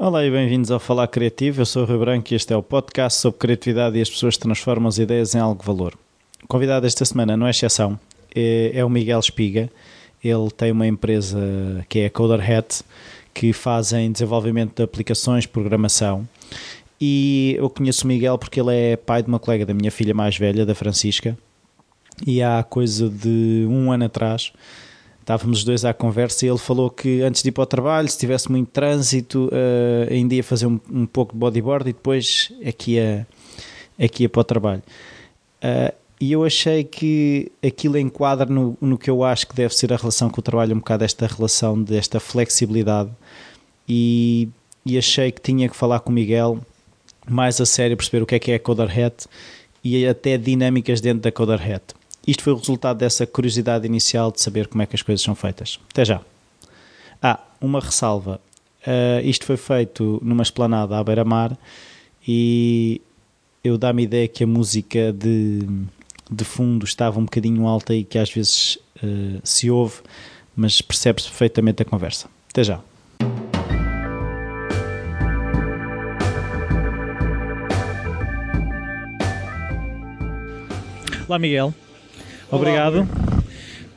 Olá e bem-vindos ao Falar Criativo. Eu sou o Rui Branco e este é o podcast sobre criatividade e as pessoas transformam as ideias em algo de valor. O convidado esta semana não é exceção, é, é o Miguel Espiga. Ele tem uma empresa que é a CoderHat, que fazem desenvolvimento de aplicações, programação. E eu conheço o Miguel porque ele é pai de uma colega da minha filha mais velha, da Francisca. E há coisa de um ano atrás estávamos os dois à conversa e ele falou que antes de ir para o trabalho, se tivesse muito trânsito, uh, ainda ia fazer um, um, pouco de bodyboard e depois é que ia, é que ia para o trabalho. Uh, e eu achei que aquilo enquadra no, no que eu acho que deve ser a relação com o trabalho, um bocado esta relação desta flexibilidade. E, e achei que tinha que falar com o Miguel mais a sério, perceber o que é que é a Coderhead e até dinâmicas dentro da Coderhead. Isto foi o resultado dessa curiosidade inicial de saber como é que as coisas são feitas. Até já. Ah, uma ressalva. Uh, isto foi feito numa esplanada à beira-mar e eu dá-me ideia que a música de, de fundo estava um bocadinho alta e que às vezes uh, se ouve, mas percebe-se perfeitamente a conversa. Até já. Olá, Miguel. Obrigado.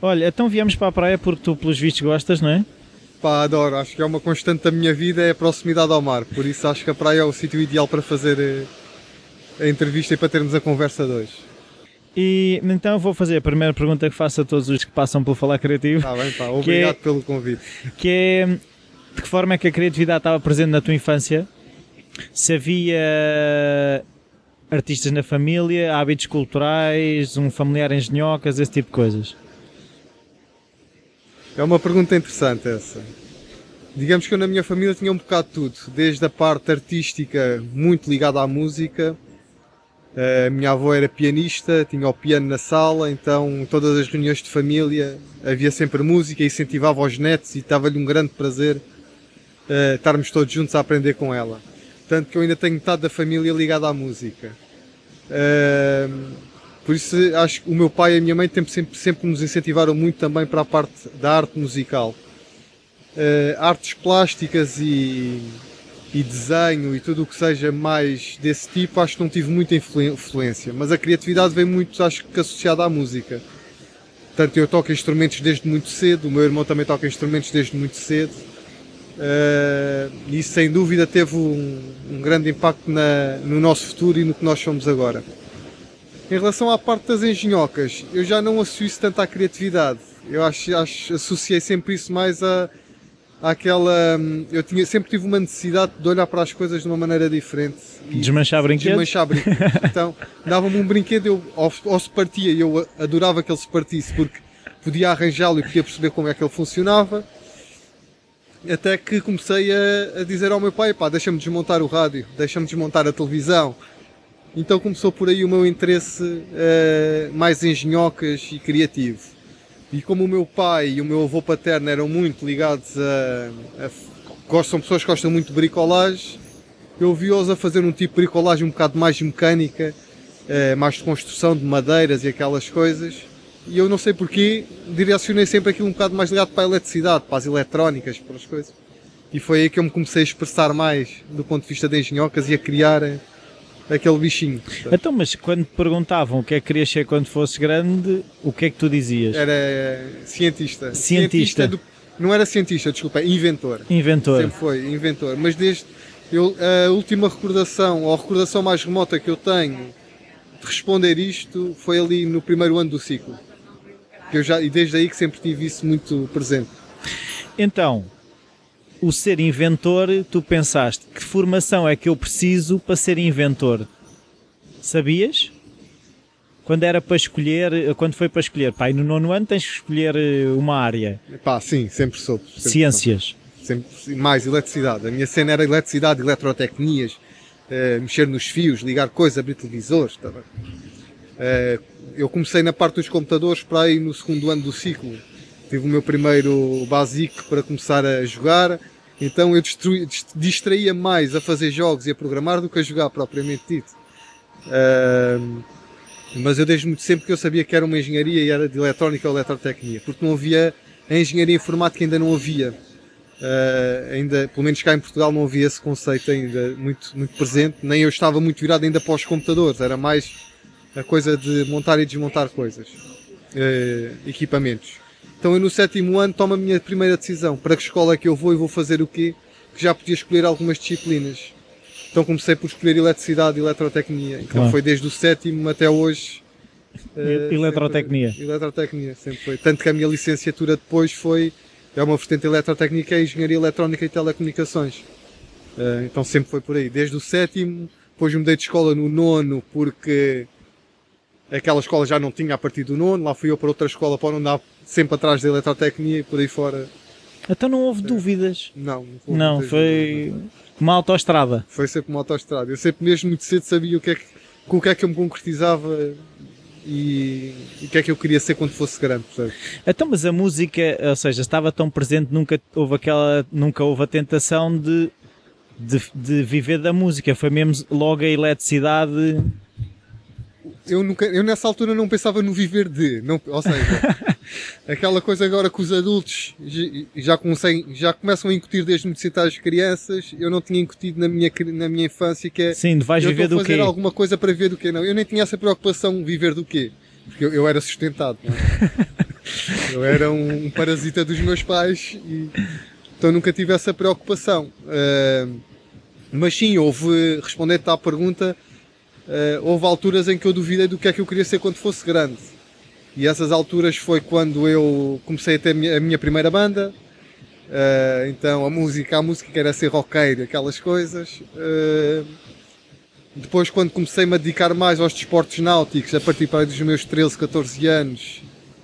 Olha, então viemos para a praia porque tu, pelos vistos, gostas, não é? Pá, adoro. Acho que é uma constante da minha vida, é a proximidade ao mar. Por isso acho que a praia é o sítio ideal para fazer eh, a entrevista e para termos a conversa de hoje. E então vou fazer a primeira pergunta que faço a todos os que passam pelo Falar Criativo. Está bem, pá. Obrigado é, pelo convite. Que é, de que forma é que a criatividade estava presente na tua infância? Se havia artistas na família, hábitos culturais, um familiar em genhocas, esse tipo de coisas? É uma pergunta interessante essa. Digamos que eu na minha família tinha um bocado de tudo, desde a parte artística muito ligada à música. A minha avó era pianista, tinha o piano na sala, então todas as reuniões de família havia sempre música, incentivava os netos e estava-lhe um grande prazer uh, estarmos todos juntos a aprender com ela. Tanto que eu ainda tenho metade da família ligada à música. Por isso acho que o meu pai e a minha mãe sempre, sempre nos incentivaram muito também para a parte da arte musical. Uh, artes plásticas e, e desenho e tudo o que seja mais desse tipo, acho que não tive muita influência, mas a criatividade vem muito, acho que associada à música. Portanto, eu toco instrumentos desde muito cedo, o meu irmão também toca instrumentos desde muito cedo. Uh, isso sem dúvida teve um, um grande impacto na, no nosso futuro e no que nós somos agora. Em relação à parte das engenhocas, eu já não associo isso tanto à criatividade. Eu acho, acho associei sempre isso mais a àquela. Hum, eu tinha, sempre tive uma necessidade de olhar para as coisas de uma maneira diferente. Desmanchar brinquedos? Desmanchar brinquedos. então, dava-me um brinquedo, eu, ou, ou se partia, eu adorava que ele se partisse porque podia arranjá-lo e podia perceber como é que ele funcionava até que comecei a, a dizer ao meu pai, pá, deixa-me desmontar o rádio, deixa-me desmontar a televisão. Então começou por aí o meu interesse uh, mais engenhocas e criativo. E como o meu pai e o meu avô paterno eram muito ligados a, a gostam, pessoas que gostam muito de bricolagem, eu vi-os a fazer um tipo de bricolagem um bocado mais mecânica, uh, mais de construção de madeiras e aquelas coisas e eu não sei porquê, direcionei sempre aquilo um bocado mais ligado para a eletricidade, para as eletrónicas, para as coisas. E foi aí que eu me comecei a expressar mais do ponto de vista de engenhocas e a criar eh, aquele bichinho. Então, mas quando te perguntavam o que é que querias ser quando fosse grande, o que é que tu dizias? Era eh, cientista. Cientista. cientista do, não era cientista, desculpa, inventor. Inventor. Sempre foi, inventor. Mas desde eu, a última recordação, ou a recordação mais remota que eu tenho de responder isto foi ali no primeiro ano do ciclo eu já, e desde aí que sempre tive isso muito presente. Então, o ser inventor, tu pensaste, que formação é que eu preciso para ser inventor? Sabias? Quando era para escolher, quando foi para escolher, pai, no nono ano tens que escolher eh, uma área. Pá, sim, sempre soube. Sempre Ciências. Soube. Sempre, mais eletricidade. A minha cena era eletricidade, eletrotecnias, uh, mexer nos fios, ligar coisas, abrir televisores. Tá uh, eu comecei na parte dos computadores para aí no segundo ano do ciclo. Tive o meu primeiro basic para começar a jogar, então eu distraía mais a fazer jogos e a programar do que a jogar propriamente dito. Uh, mas eu desde muito sempre que eu sabia que era uma engenharia e era de eletrónica ou eletrotecnia, porque não havia a engenharia informática ainda não havia. Uh, ainda, pelo menos cá em Portugal não havia esse conceito ainda muito, muito presente, nem eu estava muito virado ainda para os computadores, era mais a coisa de montar e desmontar coisas, uh, equipamentos. Então eu no sétimo ano tomo a minha primeira decisão, para que escola é que eu vou e vou fazer o quê, que já podia escolher algumas disciplinas. Então comecei por escolher eletricidade e eletrotecnia, então claro. foi desde o sétimo até hoje Uh, eletrotecnia. Sempre, eletrotecnia, sempre foi. Tanto que a minha licenciatura depois foi é uma vertente eletrotécnica e engenharia eletrónica e telecomunicações. Uh, então sempre foi por aí. Desde o sétimo, depois mudei de escola no nono porque aquela escola já não tinha a partir do nono, lá fui eu para outra escola para não andar sempre atrás da eletrotecnia e por aí fora. Então não houve dúvidas? Não, não, não foi uma autoestrada. Foi sempre uma autoestrada. Eu sempre mesmo muito cedo sabia o que é que, com o que é que eu me concretizava e, o que é que eu queria ser quando fosse grande, percebes? Então, mas a música, ou seja, estava tão presente, nunca houve aquela, nunca houve a tentação de, de, de viver da música, foi mesmo logo a eletricidade eu, nunca, eu nessa altura não pensava no viver de, não, ou seja, aquela coisa agora que os adultos já, comecei, já começam a incutir desde muito cedo às crianças, eu não tinha incutido na minha, na minha infância que é Sim, vais viver do fazer quê? alguma coisa para ver do quê, não, eu nem tinha essa preocupação viver do quê, porque eu, eu era sustentado, é? eu era um, um, parasita dos meus pais e então nunca tive essa preocupação. Uh, mas sim, houve, respondendo à pergunta, uh, houve alturas em que eu duvidei do que é que eu queria ser quando fosse grande. E essas alturas foi quando eu comecei a ter a minha primeira banda. Uh, então a música, a música era ser roqueiro, aquelas coisas. Uh, depois quando comecei-me a dedicar mais aos desportos náuticos, a partir dos meus 13, 14 anos,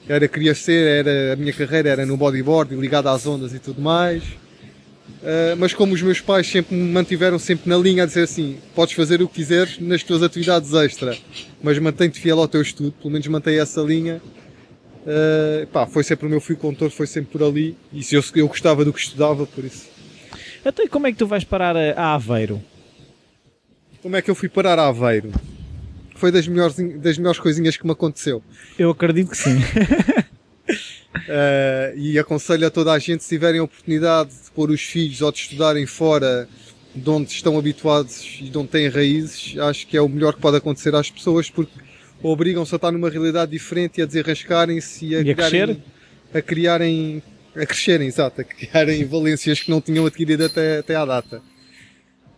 era, queria ser, era, a minha carreira era no bodyboard, ligada às ondas e tudo mais. Uh, mas como os meus pais sempre me mantiveram sempre na linha a dizer assim, podes fazer o que quiseres nas tuas atividades extra, mas mantém-te fiel ao teu estudo, pelo menos mantém essa linha. Uh, pá, foi sempre o meu fio contor, foi sempre por ali, e se eu, eu gostava do que estudava, por isso. Então e como é que tu vais parar a Aveiro? Como é que eu fui parar a Aveiro? Foi das melhores, das melhores coisinhas que me aconteceu. Eu acredito que sim. Uh, e aconselho a toda a gente, se tiverem a oportunidade de pôr os filhos ou de estudarem fora de onde estão habituados e de onde têm raízes, acho que é o melhor que pode acontecer às pessoas porque obrigam-se a estar numa realidade diferente e a desenrascarem-se e a, e a criarem, a criarem, a crescerem, exato, a criarem valências que não tinham adquirido até, até à data.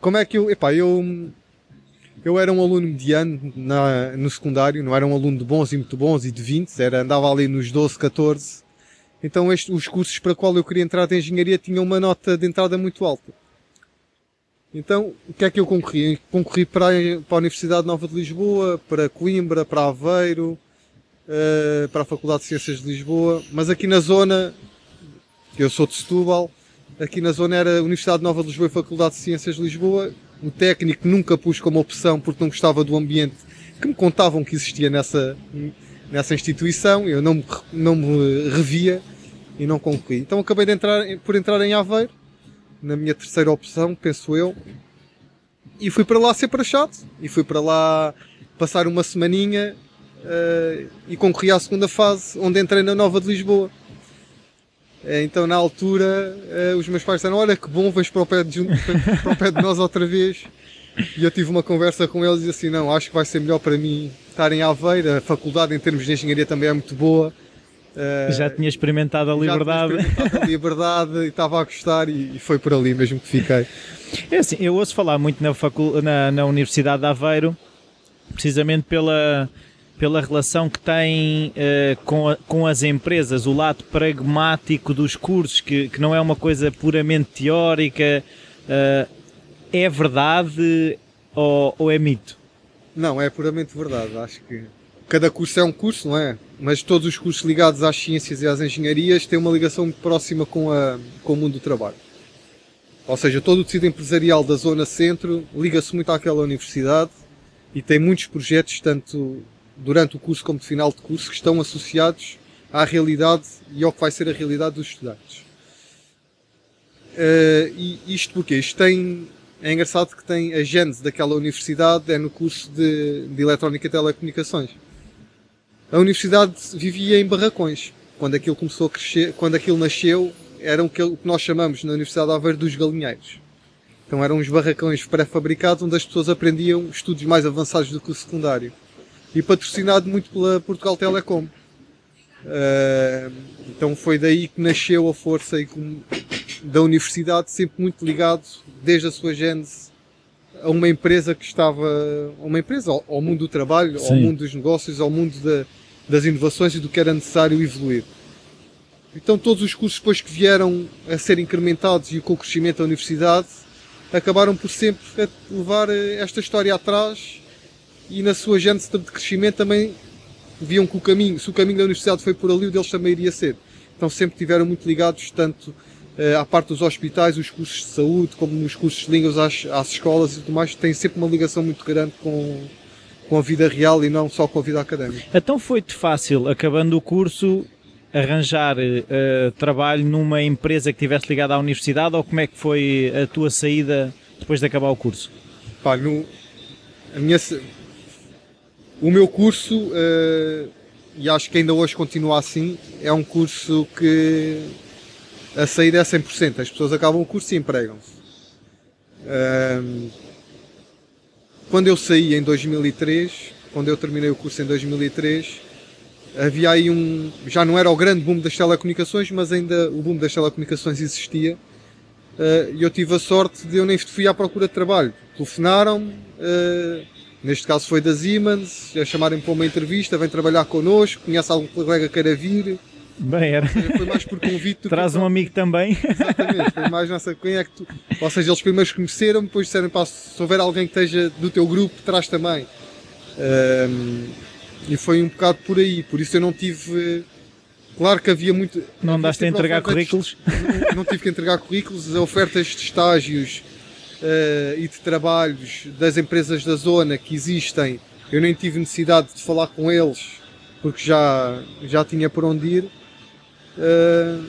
Como é que eu, epá, eu, eu era um aluno mediano na, no secundário, não era um aluno de bons e muito bons e de 20, era, andava ali nos 12, 14. Então este, os cursos para qual eu queria entrar de engenharia tinham uma nota de entrada muito alta. Então, o que é que eu concorri? Concorri para a, para a Universidade Nova de Lisboa, para Coimbra, para Aveiro, uh, para a Faculdade de Ciências de Lisboa, mas aqui na zona, eu sou de Setúbal, aqui na zona era Universidade Nova de Lisboa e Faculdade de Ciências de Lisboa, o técnico nunca pus como opção porque não gostava do ambiente que me contavam que existia nessa, nessa instituição, eu não, não me revia e não concorri. Então acabei de entrar, por entrar em Aveiro, na minha terceira opção, penso eu, e fui para lá ser prachado, e fui para lá passar uma semaninha uh, e concorri à segunda fase, onde entrei na Nova de Lisboa. Eh, então, na altura, uh, os meus pais disseram: Olha que bom, vais para o, pé de, para o pé de nós outra vez. E eu tive uma conversa com eles e assim: Não, acho que vai ser melhor para mim estar em Aveiro. A faculdade, em termos de engenharia, também é muito boa. Uh, já tinha experimentado a liberdade. Já tinha experimentado a liberdade e estava a gostar, e, e, foi por ali mesmo que fiquei. É assim, eu ouço falar muito na, facul na, na Universidade de Aveiro, precisamente pela pela relação que tem uh, com, a, com as empresas, o lado pragmático dos cursos, que, que não é uma coisa puramente teórica. Uh, é verdade ou, ou é mito? Não, é puramente verdade. Acho que cada curso é um curso, não é? Mas todos os cursos ligados às ciências e às engenharias têm uma ligação muito próxima com, a, com o mundo do trabalho. Ou seja, todo o tecido empresarial da zona centro liga-se muito àquela universidade e tem muitos projetos, tanto durante o curso como de final de curso, que estão associados à realidade e ao que vai ser a realidade dos estudantes. Uh, e isto porque isto tem, é engraçado que tem a gênese daquela universidade é no curso de, de Eletrónica e Telecomunicações. A universidade vivia em barracões. Quando aquilo começou a crescer, quando aquilo nasceu, eram o que que nós chamamos na Universidade de Aveiro dos galinheiros. Então eram uns barracões pré-fabricados onde as pessoas aprendiam estudos mais avançados do que o secundário. E patrocinado muito pela Portugal Telecom. Uh, então foi daí que nasceu a força e com, da universidade, sempre muito ligado, desde a sua gênese, a uma empresa que estava, a uma empresa, ao, ao mundo do trabalho, Sim. ao mundo dos negócios, ao mundo da, das inovações e do que era necessário evoluir. Então todos os cursos depois que vieram a ser incrementados e com o crescimento da universidade, acabaram por sempre levar eh, esta história atrás e na sua gênese de crescimento também viam que o caminho, se o caminho da universidade foi por ali, o deles também iria ser. Então sempre tiveram muito ligados tanto à parte dos hospitais, os cursos de saúde, como nos cursos de línguas às, às escolas e tudo mais, têm sempre uma ligação muito grande com, com a vida real e não só com a vida académica. Então foi-te fácil, acabando o curso, arranjar uh, trabalho numa empresa que estivesse ligada à universidade ou como é que foi a tua saída depois de acabar o curso? Pá, no, a minha, o meu curso, uh, e acho que ainda hoje continua assim, é um curso que a saída é 100%. As pessoas acabam o curso e empregam-se. Quando eu saí em 2003, quando eu terminei o curso em 2003, havia aí um. Já não era o grande boom das telecomunicações, mas ainda o boom das telecomunicações existia. Uh, e eu tive a sorte de eu nem fui à procura de trabalho. Telefonaram, uh, neste caso foi da Siemens, a chamarem para uma entrevista, vem trabalhar connosco, conhece algum colega que queira vir. Bem, era. Foi mais por convite. Traz um amigo também. Exatamente, foi mais nessa. Quem é que tu. Ou seja, eles primeiros conheceram, depois disseram, pá, se houver alguém que esteja do teu grupo, traz também. Um, e foi um bocado por aí, por isso eu não tive. Claro que havia muito. Não andaste a entregar currículos? Não, não, tive que entregar currículos, ofertas de estágios uh, e de trabalhos das empresas da zona que existem. Eu nem tive necessidade de falar com eles porque já, já tinha por onde ir. Uh,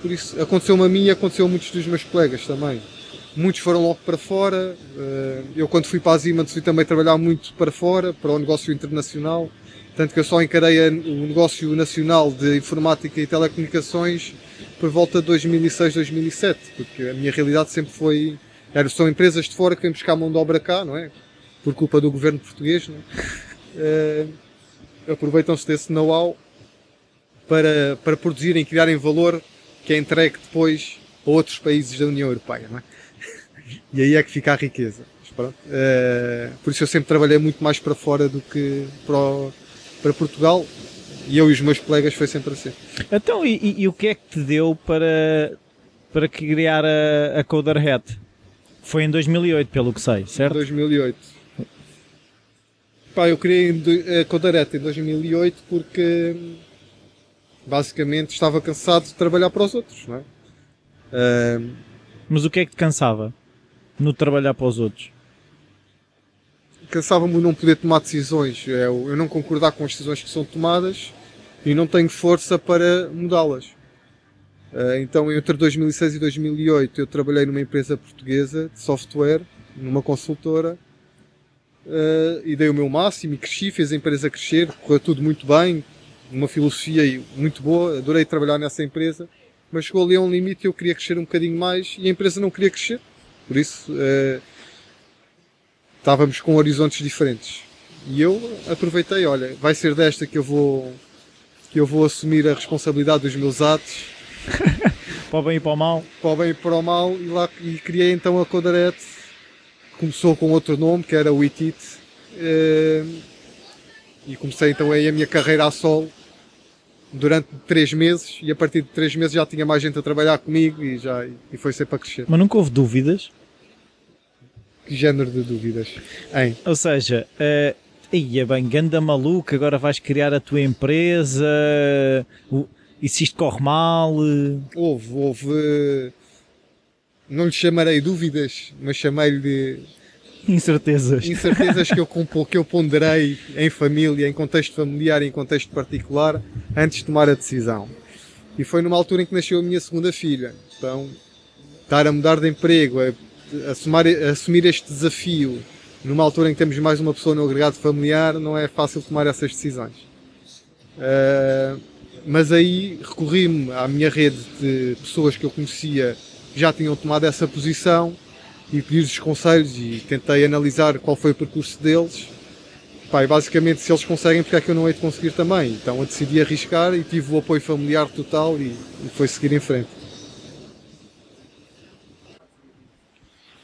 por isso aconteceu-me a mim e aconteceu a muitos dos meus colegas também. Muitos foram logo para fora. Uh, eu, quando fui para a Siemens, fui também trabalhar muito para fora, para o negócio internacional. Tanto que eu só encarei o negócio nacional de informática e telecomunicações por volta de 2006, 2007, porque a minha realidade sempre foi. Era, são empresas de fora que vêm buscar mão de obra cá, não é? Por culpa do governo português, não é? Uh, Aproveitam-se desse know-how para, para produzirem e criarem valor que é entregue depois a outros países da União Europeia, não é? E aí é que fica a riqueza. Uh, por isso eu sempre trabalhei muito mais para fora do que para o, para Portugal e eu e os meus colegas foi sempre assim. Então, e, e, e o que é que te deu para, para criar a, a Coderhead? Foi em 2008, pelo que sei, certo? 2008. Pá, eu criei a Coderhead em 2008 porque basicamente estava cansado de trabalhar para os outros, não é? Uh... Mas o que é que te cansava no trabalhar para os outros? cansava-me não poder tomar decisões, é eu, eu não concordar com as decisões que são tomadas e não tenho força para mudá-las. Uh, então, entre 2006 e 2008, eu trabalhei numa empresa portuguesa de software, numa consultora, uh, e dei o meu máximo e cresci, fez a empresa crescer, correu tudo muito bem, uma filosofia muito boa, adorei trabalhar nessa empresa, mas chegou ali a um limite e eu queria crescer um bocadinho mais e a empresa não queria crescer. Por isso, uh, estávamos com horizontes diferentes. E eu aproveitei, olha, vai ser desta que eu vou que eu vou assumir a responsabilidade dos meus atos. para o bem e para o mal. Para o bem e para o mal e lá e criei então a Codarete. Começou com outro nome que era o Itit. Eh, e comecei então aí a minha carreira a solo durante três meses e a partir de três meses já tinha mais gente a trabalhar comigo e já e foi sempre a crescer. Mas nunca houve dúvidas? Que género de dúvidas? Hein? Ou seja, uh, ia bem, ganda maluco, agora vais criar a tua empresa, uh, e se isto corre mal? Uh... Houve, houve. Não lhe chamarei dúvidas, mas chamei-lhe de. Incertezas. Incertezas que eu, que eu ponderei em família, em contexto familiar em contexto particular, antes de tomar a decisão. E foi numa altura em que nasceu a minha segunda filha. Então, estar a mudar de emprego, a assumir, assumir este desafio numa altura em que temos mais uma pessoa no agregado familiar, não é fácil tomar essas decisões. Uh, mas aí recorri-me à minha rede de pessoas que eu conhecia que já tinham tomado essa posição e pedi-lhes conselhos e tentei analisar qual foi o percurso deles. Pá, e basicamente, se eles conseguem, porque é que eu não hei de conseguir também? Então eu decidi arriscar e tive o apoio familiar total e, e foi seguir em frente.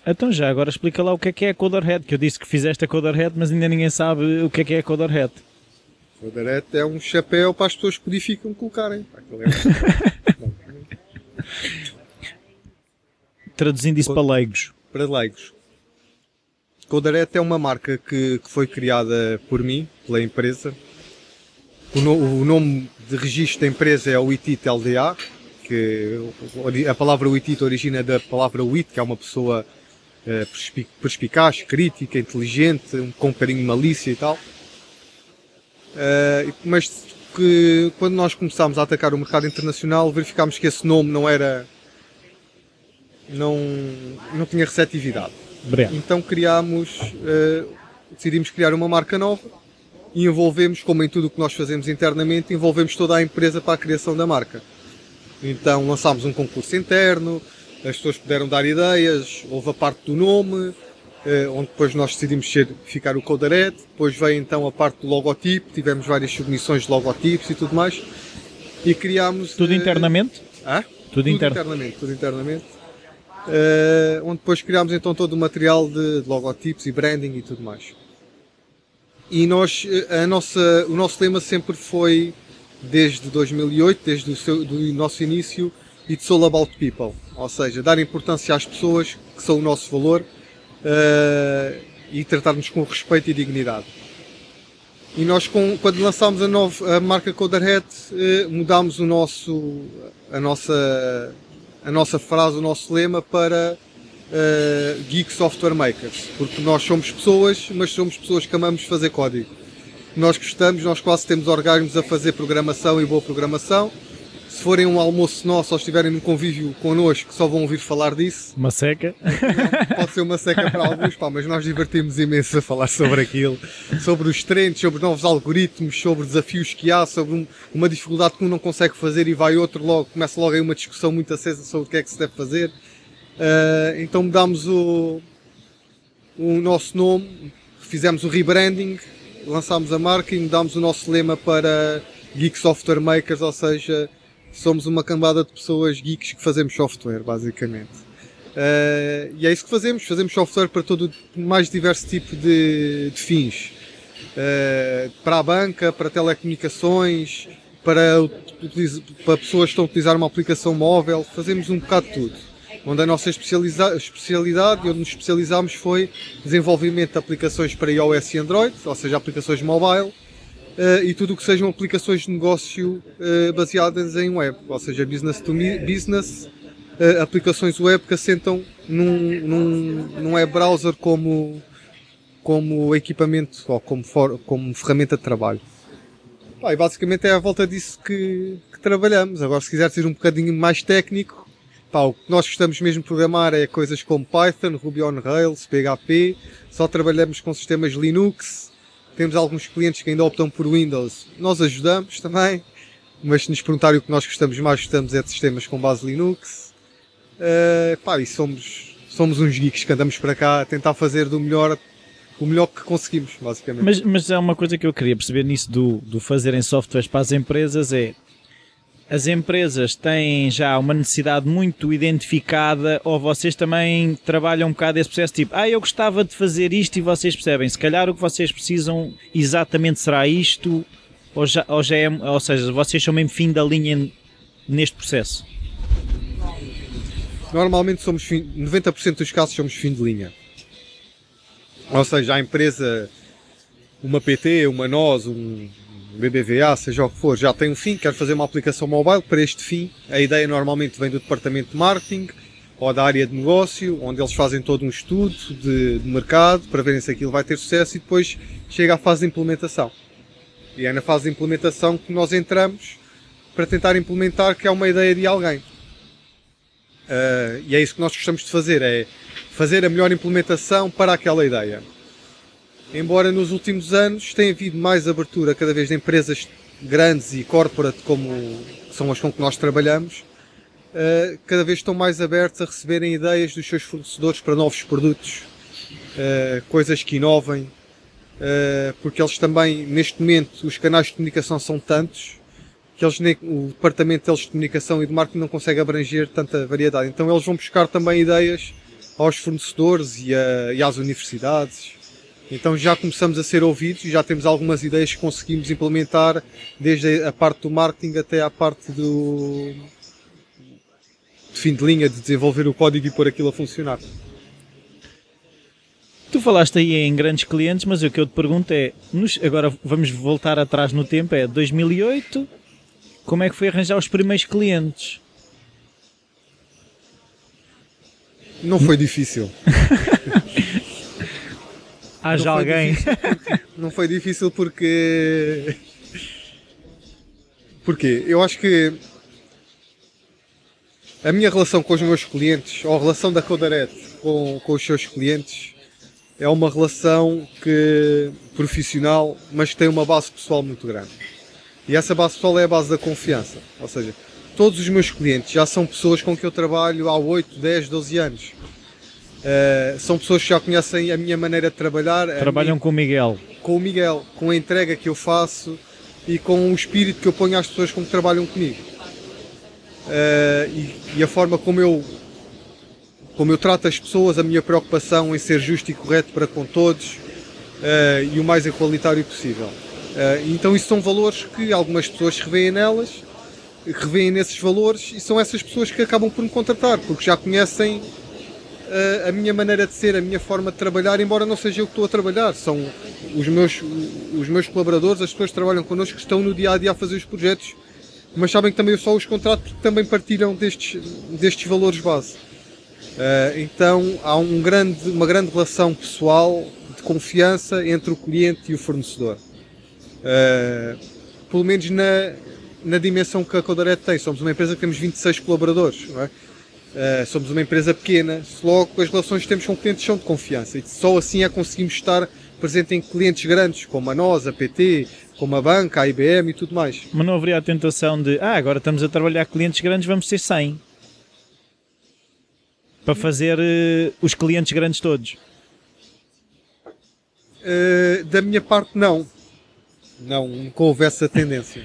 Então já, agora explica lá o que é que é a Coderhead, que eu disse que fizeste a Coderhead, mas ainda ninguém sabe o que é que é a Coderhead. Coderhead é um chapéu para as pessoas que codificam colocarem. Traduzindo isso para leigos. Para leigos. Coderhead é uma marca que, que, foi criada por mim, pela empresa. O, no, o, nome de registro da empresa é o ITIT LDA, que a palavra WITIT origina da palavra WIT, que é uma pessoa uh, perspicaz, crítica, inteligente, com um bocadinho de malícia e tal. Uh, mas que quando nós começámos a atacar o mercado internacional, verificámos que esse nome não era. Não, não tinha receptividade. Obrigado. Então criámos, uh, decidimos criar uma marca nova e envolvemos, como em tudo o que nós fazemos internamente, envolvemos toda a empresa para a criação da marca. Então lançámos um concurso interno, as pessoas puderam dar ideias, houve a parte do nome, eh, onde depois nós decidimos ser, ficar o Codaret, depois veio então a parte do logotipo, tivemos várias submissões de logotipos e tudo mais, e criámos... Tudo internamente? Ah? Tudo, tudo inter... internamente, tudo internamente. Uh, onde depois criámos então todo o material de, de, logotipos e branding e tudo mais. E nós, a nossa, o nosso lema sempre foi, desde 2008, desde o seu, do nosso início, It's all about people. Ou seja, dar importância às pessoas, que são o nosso valor, uh, e tratar-nos com respeito e dignidade. E nós, com, quando lançámos a, nova, a marca Coderhead, uh, mudámos o nosso, a, nossa, a nossa frase, o nosso lema para uh, Geek Software Makers. Porque nós somos pessoas, mas somos pessoas que amamos fazer código. Nós gostamos, nós quase temos orgasmos a fazer programação e boa programação se forem um almoço nosso ou estiverem num convívio connosco, só vão ouvir falar disso. Uma seca. Pode ser uma seca para alguns, pá, mas nós divertimos imenso a falar sobre aquilo, sobre os trends, sobre novos algoritmos, sobre desafios que há, sobre um, uma dificuldade que um não consegue fazer e vai outro logo, começa logo aí uma discussão muito acesa sobre o que é que se deve fazer. Uh, então mudámos o, o nosso nome, fizemos o rebranding, lançámos a marca e mudámos o nosso lema para Geek Software Makers, ou seja, somos uma cambada de pessoas geeks que fazemos software, basicamente. Uh, e é isso que fazemos, fazemos software para todo o mais diverso tipo de, de fins. Uh, para a banca, para telecomunicações, para, para pessoas que estão a utilizar uma aplicação móvel, fazemos um bocado de tudo. Onde a nossa especialidade, onde nos especializámos foi desenvolvimento de aplicações para iOS e Android, ou seja, aplicações mobile, uh, e tudo o que sejam aplicações de negócio uh, baseadas em web, ou seja, business to business, uh, aplicações web que assentam num, num, num web browser como, como equipamento ou como, for, como ferramenta de trabalho. Pá, e basicamente é à volta disso que, que trabalhamos. Agora, se quiser ser um bocadinho mais técnico, pá, o que nós gostamos mesmo de programar é coisas como Python, Ruby on Rails, PHP. Só trabalhamos com sistemas Linux, temos alguns clientes que ainda optam por Windows. Nós ajudamos também, mas se nos perguntarem o que nós gostamos mais, gostamos é de sistemas com base Linux. Uh, pá, e somos, somos uns geeks que andamos para cá a tentar fazer do melhor o melhor que conseguimos, basicamente. Mas, mas é uma coisa que eu queria perceber nisso do, do fazerem softwares para as empresas é as empresas têm já uma necessidade muito identificada ou vocês também trabalham um bocado esse processo tipo, ah, eu gostava de fazer isto e vocês percebem, se calhar o que vocês precisam exatamente será isto ou, já, ou, já é, ou seja, vocês são mesmo fim da linha neste processo? Normalmente somos fim, 90% dos casos somos fim de linha. Ou seja, a empresa, uma PT, uma nós, um, BBVA, seja o que for, já tem um fim, quer fazer uma aplicação mobile para este fim. A ideia normalmente vem do departamento de marketing ou da área de negócio, onde eles fazem todo um estudo de, de mercado para verem se aquilo vai ter sucesso e depois chega à fase de implementação. E é na fase de implementação que nós entramos para tentar implementar que é uma ideia de alguém. Uh, e é isso que nós gostamos de fazer, é fazer a melhor implementação para aquela ideia embora nos últimos anos tenha havido mais abertura cada vez de empresas grandes e corporate como são as com que nós trabalhamos, uh, cada vez estão mais abertos a receberem ideias dos seus fornecedores para novos produtos, uh, coisas que inovem, uh, porque eles também, neste momento, os canais de comunicação são tantos que eles, o departamento deles de comunicação e de marketing não consegue abranger tanta variedade. Então eles vão buscar também ideias aos fornecedores e, a, e às universidades. Então já começamos a ser ouvidos e já temos algumas ideias que conseguimos implementar desde a parte do marketing até à parte do de fim de linha, de desenvolver o código e pôr aquilo a funcionar. Tu falaste aí em grandes clientes, mas o que eu te pergunto é, nos, agora vamos voltar atrás no tempo, é 2008, como é que foi arranjar os primeiros clientes? Não foi difícil. Haja alguém. não foi difícil porque. Porquê? Eu acho que a minha relação com os meus clientes, ou a relação da Codaret com, com os seus clientes, é uma relação que profissional, mas que tem uma base pessoal muito grande. E essa base pessoal é a base da confiança. Ou seja, todos os meus clientes já são pessoas com que eu trabalho há 8, 10, 12 anos. Uh, são pessoas que já conhecem a minha maneira de trabalhar. Trabalham minha, com o Miguel. Com o Miguel, com a entrega que eu faço e com o espírito que eu ponho às pessoas com que trabalham comigo. Uh, e, e, a forma como eu, como eu trato as pessoas, a minha preocupação em ser justo e correto para com todos uh, e o mais igualitário possível. Então isso são valores que algumas pessoas revêem nelas, revêem nesses valores e são essas pessoas que acabam por me contratar, porque já conhecem a minha maneira de ser, a minha forma de trabalhar, embora não seja eu que estou a trabalhar. São os meus, os meus colaboradores, as pessoas que trabalham connosco, que estão no dia a dia a fazer os projetos, mas sabem que também eu só os contrato porque também partilham destes, destes valores base. Uh, então há um grande, uma grande relação pessoal de confiança entre o cliente e o fornecedor. Uh, pelo menos na, na dimensão que a Codaret tem. Somos uma empresa que temos 26 colaboradores, não é? Uh, somos uma empresa pequena, logo as relações que temos com clientes são de confiança e só assim é conseguimos estar presente em clientes grandes, como a nós, a PT, como a banca, a IBM e tudo mais. Mas não haveria a tentação de, ah, agora estamos a trabalhar com clientes grandes, vamos ter 100 para fazer uh, os clientes grandes todos? Uh, da minha parte, não não, nunca houve essa tendência.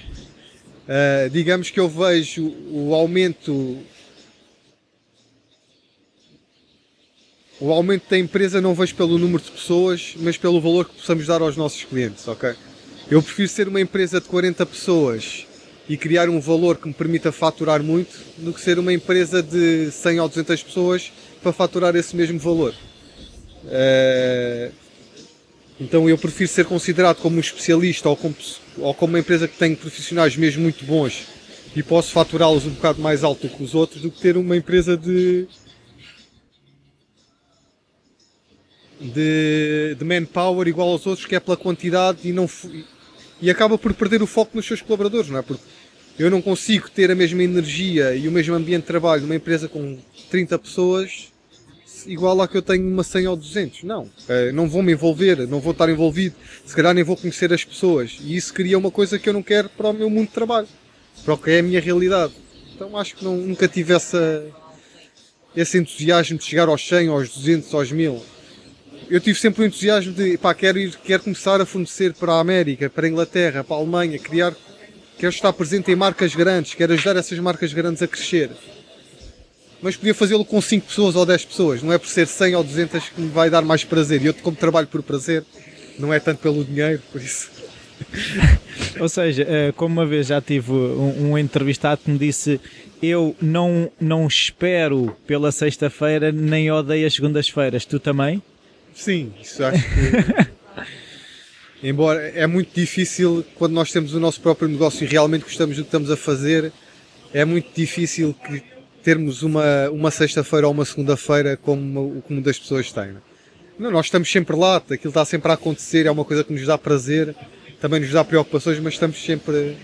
Digamos que eu vejo o aumento o aumento da empresa não vejo pelo número de pessoas, mas pelo valor que possamos dar aos nossos clientes, ok? Eu prefiro ser uma empresa de 40 pessoas e criar um valor que me permita faturar muito do que ser uma empresa de 100 ou 200 pessoas para faturar esse mesmo valor. Uh, então eu prefiro ser considerado como um especialista ou como, ou como uma empresa que tem profissionais mesmo muito bons e posso faturá-los um bocado mais alto que os outros do que ter uma empresa de de, de manpower igual aos outros que é pela quantidade e não e acaba por perder o foco nos seus colaboradores, não é? Porque eu não consigo ter a mesma energia e o mesmo ambiente de trabalho numa empresa com 30 pessoas igual à que eu tenho uma 100 ou 200. Não. Eh, não vou me envolver, não vou estar envolvido. Se calhar nem vou conhecer as pessoas. E isso cria uma coisa que eu não quero para o meu mundo de trabalho. Para o que é a minha realidade. Então acho que não, nunca tive essa, esse entusiasmo de chegar aos 100, aos 200, aos 1000. Eu tive sempre o entusiasmo de, pá, quero ir, quero começar a fornecer para a América, para a Inglaterra, para a Alemanha, criar, quero estar presente em marcas grandes, quero ajudar essas marcas grandes a crescer mas podia fazê-lo com 5 pessoas ou 10 pessoas. Não é por ser 100 ou 200 que me vai dar mais prazer. E eu, como trabalho por prazer, não é tanto pelo dinheiro, por isso. ou seja, eh, como uma vez já tive um, entrevistado que me disse eu não, não espero pela sexta-feira nem odeio as segundas-feiras. Tu também? Sim, isso acho que. Embora é muito difícil quando nós temos o nosso próprio negócio e realmente gostamos do que estamos a fazer, é muito difícil que termos uma, uma sexta-feira ou uma segunda-feira como o comum das pessoas têm. É? Não, nós estamos sempre lá, aquilo está sempre a acontecer, é uma coisa que nos dá prazer, também nos dá preocupações, mas estamos sempre,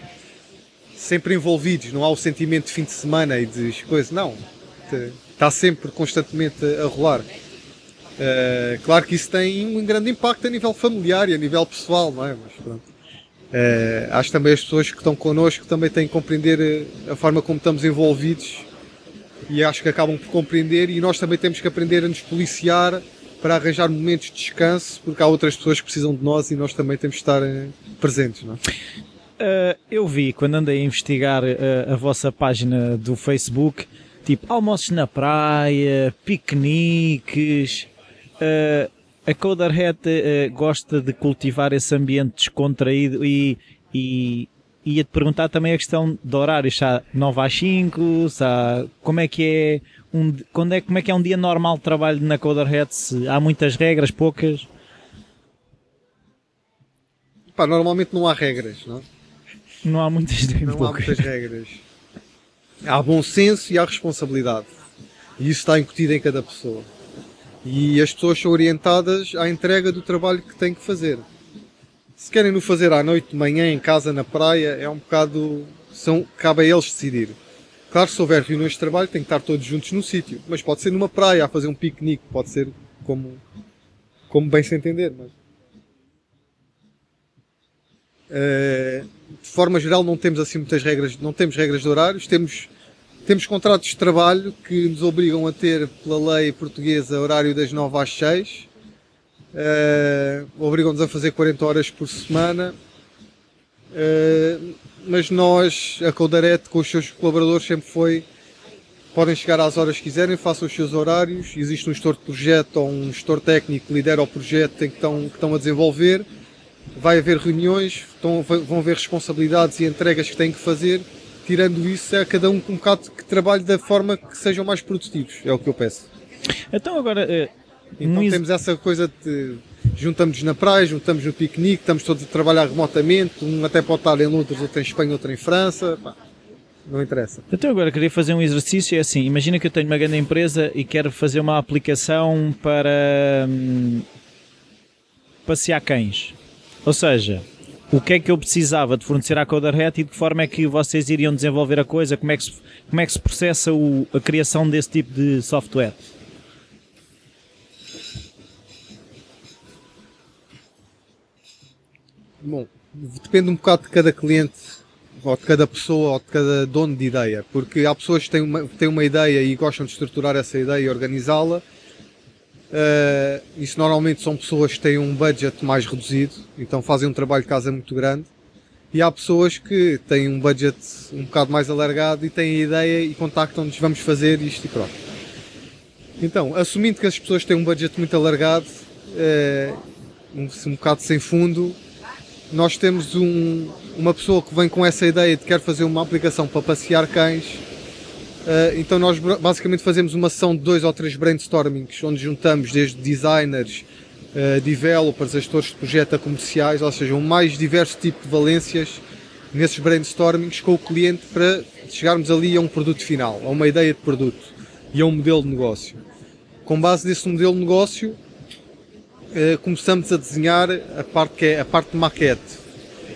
sempre envolvidos, não há o sentimento de fim de semana e de coisas, não. Está sempre constantemente a rolar. Uh, claro que isso tem um grande impacto a nível familiar e a nível pessoal, não é? Mas pronto. Uh, acho também as pessoas que estão connosco também têm que compreender eh, a forma como estamos envolvidos e acho que acabam por compreender e nós também temos que aprender a nos policiar para arranjar momentos de descanso porque há outras pessoas que precisam de nós e nós também temos que estar presentes. Não é? uh, eu vi quando andei a investigar a vossa página do Facebook tipo almoços na praia, piqueniques. A Coderhead gosta de cultivar esse ambiente descontraído e, e ia-te perguntar também a questão de horários, se há 9 às 5, se há, como é que é um, quando é, como é que é um dia normal de trabalho na Coderhead, se há muitas regras, poucas? Pá, normalmente não há regras, não? Não há muitas, não poucas. há muitas regras. Há bom senso e há responsabilidade. E isso está incutido em cada pessoa. E as pessoas são orientadas à entrega do trabalho que têm que fazer. Se querem no fazer à noite, de manhã, em casa, na praia, é um bocado. São, cabe a eles decidir. Claro, se houver reuniões de trabalho, tem que estar todos juntos no sítio. Mas pode ser numa praia, a fazer um piquenique, pode ser como, como bem se entender. Mas... Uh, de forma geral, não temos assim muitas regras, não temos regras de horários, temos, temos contratos de trabalho que nos obrigam a ter, pela lei portuguesa, horário das 9 às 6 Uh, Obrigam-nos a fazer 40 horas por semana. Uh, mas nós, a Coldarete, com os seus colaboradores, sempre foi. Podem chegar às horas que quiserem, façam os seus horários. Existe um gestor de projeto ou um gestor técnico que lidera o projeto que estão, que estão a desenvolver. Vai haver reuniões, estão, vão haver responsabilidades e entregas que têm que fazer. Tirando isso, é cada um um bocado que trabalhe da forma que sejam mais produtivos. É o que eu peço. Então, agora, eh, então um temos essa coisa de juntamos na praia, juntamos no piquenique, estamos todos a trabalhar remotamente, um até pode estar em Londres, outro em Espanha, outro em França. Pá, não interessa. Então agora queria fazer um exercício, é assim, imagina que eu tenho uma grande empresa e quero fazer uma aplicação para hum, passear cães. Ou seja, o que é que eu precisava de fornecer à Coderhead e de que forma é que vocês iriam desenvolver a coisa, como é que se, como é que se processa o, a criação desse tipo de software? Bom, depende um bocado de cada cliente, ou de cada pessoa, ou de cada dono de ideia, porque há pessoas que têm uma, têm uma ideia e gostam de estruturar essa ideia e organizá-la. Uh, isso normalmente são pessoas que têm um budget mais reduzido, então fazem um trabalho de casa muito grande. E há pessoas que têm um budget um bocado mais alargado e têm a ideia e contactam-nos, vamos fazer isto e pronto. Então, assumindo que as pessoas têm um budget muito alargado, uh, um, um bocado sem fundo, nós temos um, uma pessoa que vem com essa ideia de quer fazer uma aplicação para passear cães. Uh, então nós basicamente fazemos uma sessão de dois ou três brainstormings, onde juntamos desde designers, uh, developers, gestores de projeto a comerciais, ou seja, um mais diverso tipo de valências nesses brainstormings com o cliente para chegarmos ali a um produto final, a uma ideia de produto e a um modelo de negócio. Com base nesse modelo de negócio, eh, começamos a desenhar a parte que é a parte de maquete.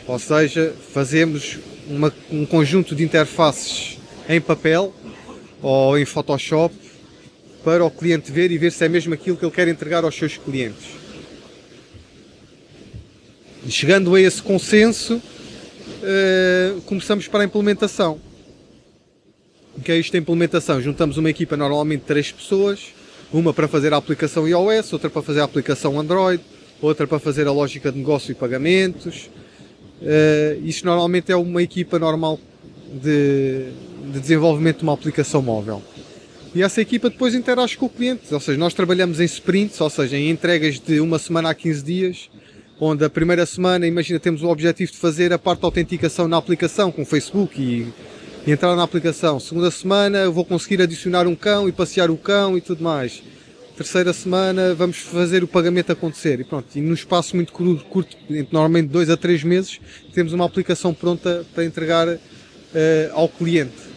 Ou seja, fazemos uma, um conjunto de interfaces em papel ou em Photoshop para o cliente ver e ver se é mesmo aquilo que ele quer entregar aos seus clientes. E chegando a esse consenso, uh, começamos para a implementação. O que é isto da implementação? Juntamos uma equipa normalmente de três pessoas, uma para fazer a aplicação iOS, outra para fazer a aplicação Android, outra para fazer a lógica de negócio e pagamentos. Uh, isto normalmente é uma equipa normal de, de desenvolvimento de uma aplicação móvel. E essa equipa depois interage com o cliente, ou seja, nós trabalhamos em sprints, ou seja, em entregas de uma semana a 15 dias, onde a primeira semana, imagina, temos o objetivo de fazer a parte da autenticação na aplicação com o Facebook e e entrar na aplicação. Segunda semana eu vou conseguir adicionar um cão e passear o cão e tudo mais. Terceira semana vamos fazer o pagamento acontecer e pronto. E num espaço muito curto, curto normalmente dois a três meses, temos uma aplicação pronta para entregar uh, ao cliente.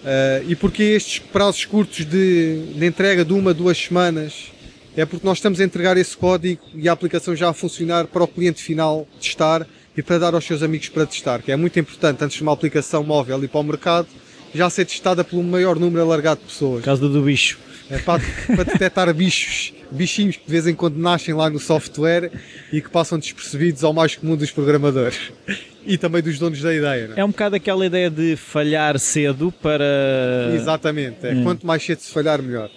Uh, e porque estes prazos curtos de, de entrega de uma, duas semanas? É porque nós estamos a entregar esse código e a aplicação já a funcionar para o cliente final testar e para dar aos seus amigos para testar, que é muito importante antes de uma aplicação móvel ir para o mercado, já ser testada pelo maior número alargado de pessoas. Caso do bicho. É para, para detectar bichos, bichinhos que de vez em quando nascem lá no software e que passam despercebidos ao mais comum dos programadores e também dos donos da ideia. Não é? é um bocado aquela ideia de falhar cedo para. Exatamente, é. Hum. quanto mais cedo se falhar, melhor.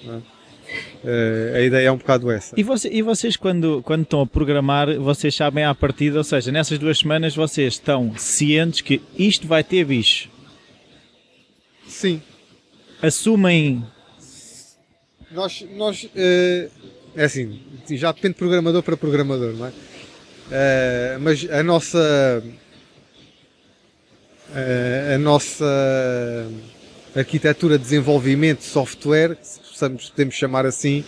Uh, a ideia é um bocado essa. E, você, e, vocês, quando, quando estão a programar, vocês sabem à partida, ou seja, nessas duas semanas vocês estão cientes que isto vai ter bicho? Sim. Assumem. Nós. nós uh, é assim, já depende de programador para programador, não é? Uh, mas a nossa. a nossa arquitetura de desenvolvimento de software possamos, podemos chamar assim,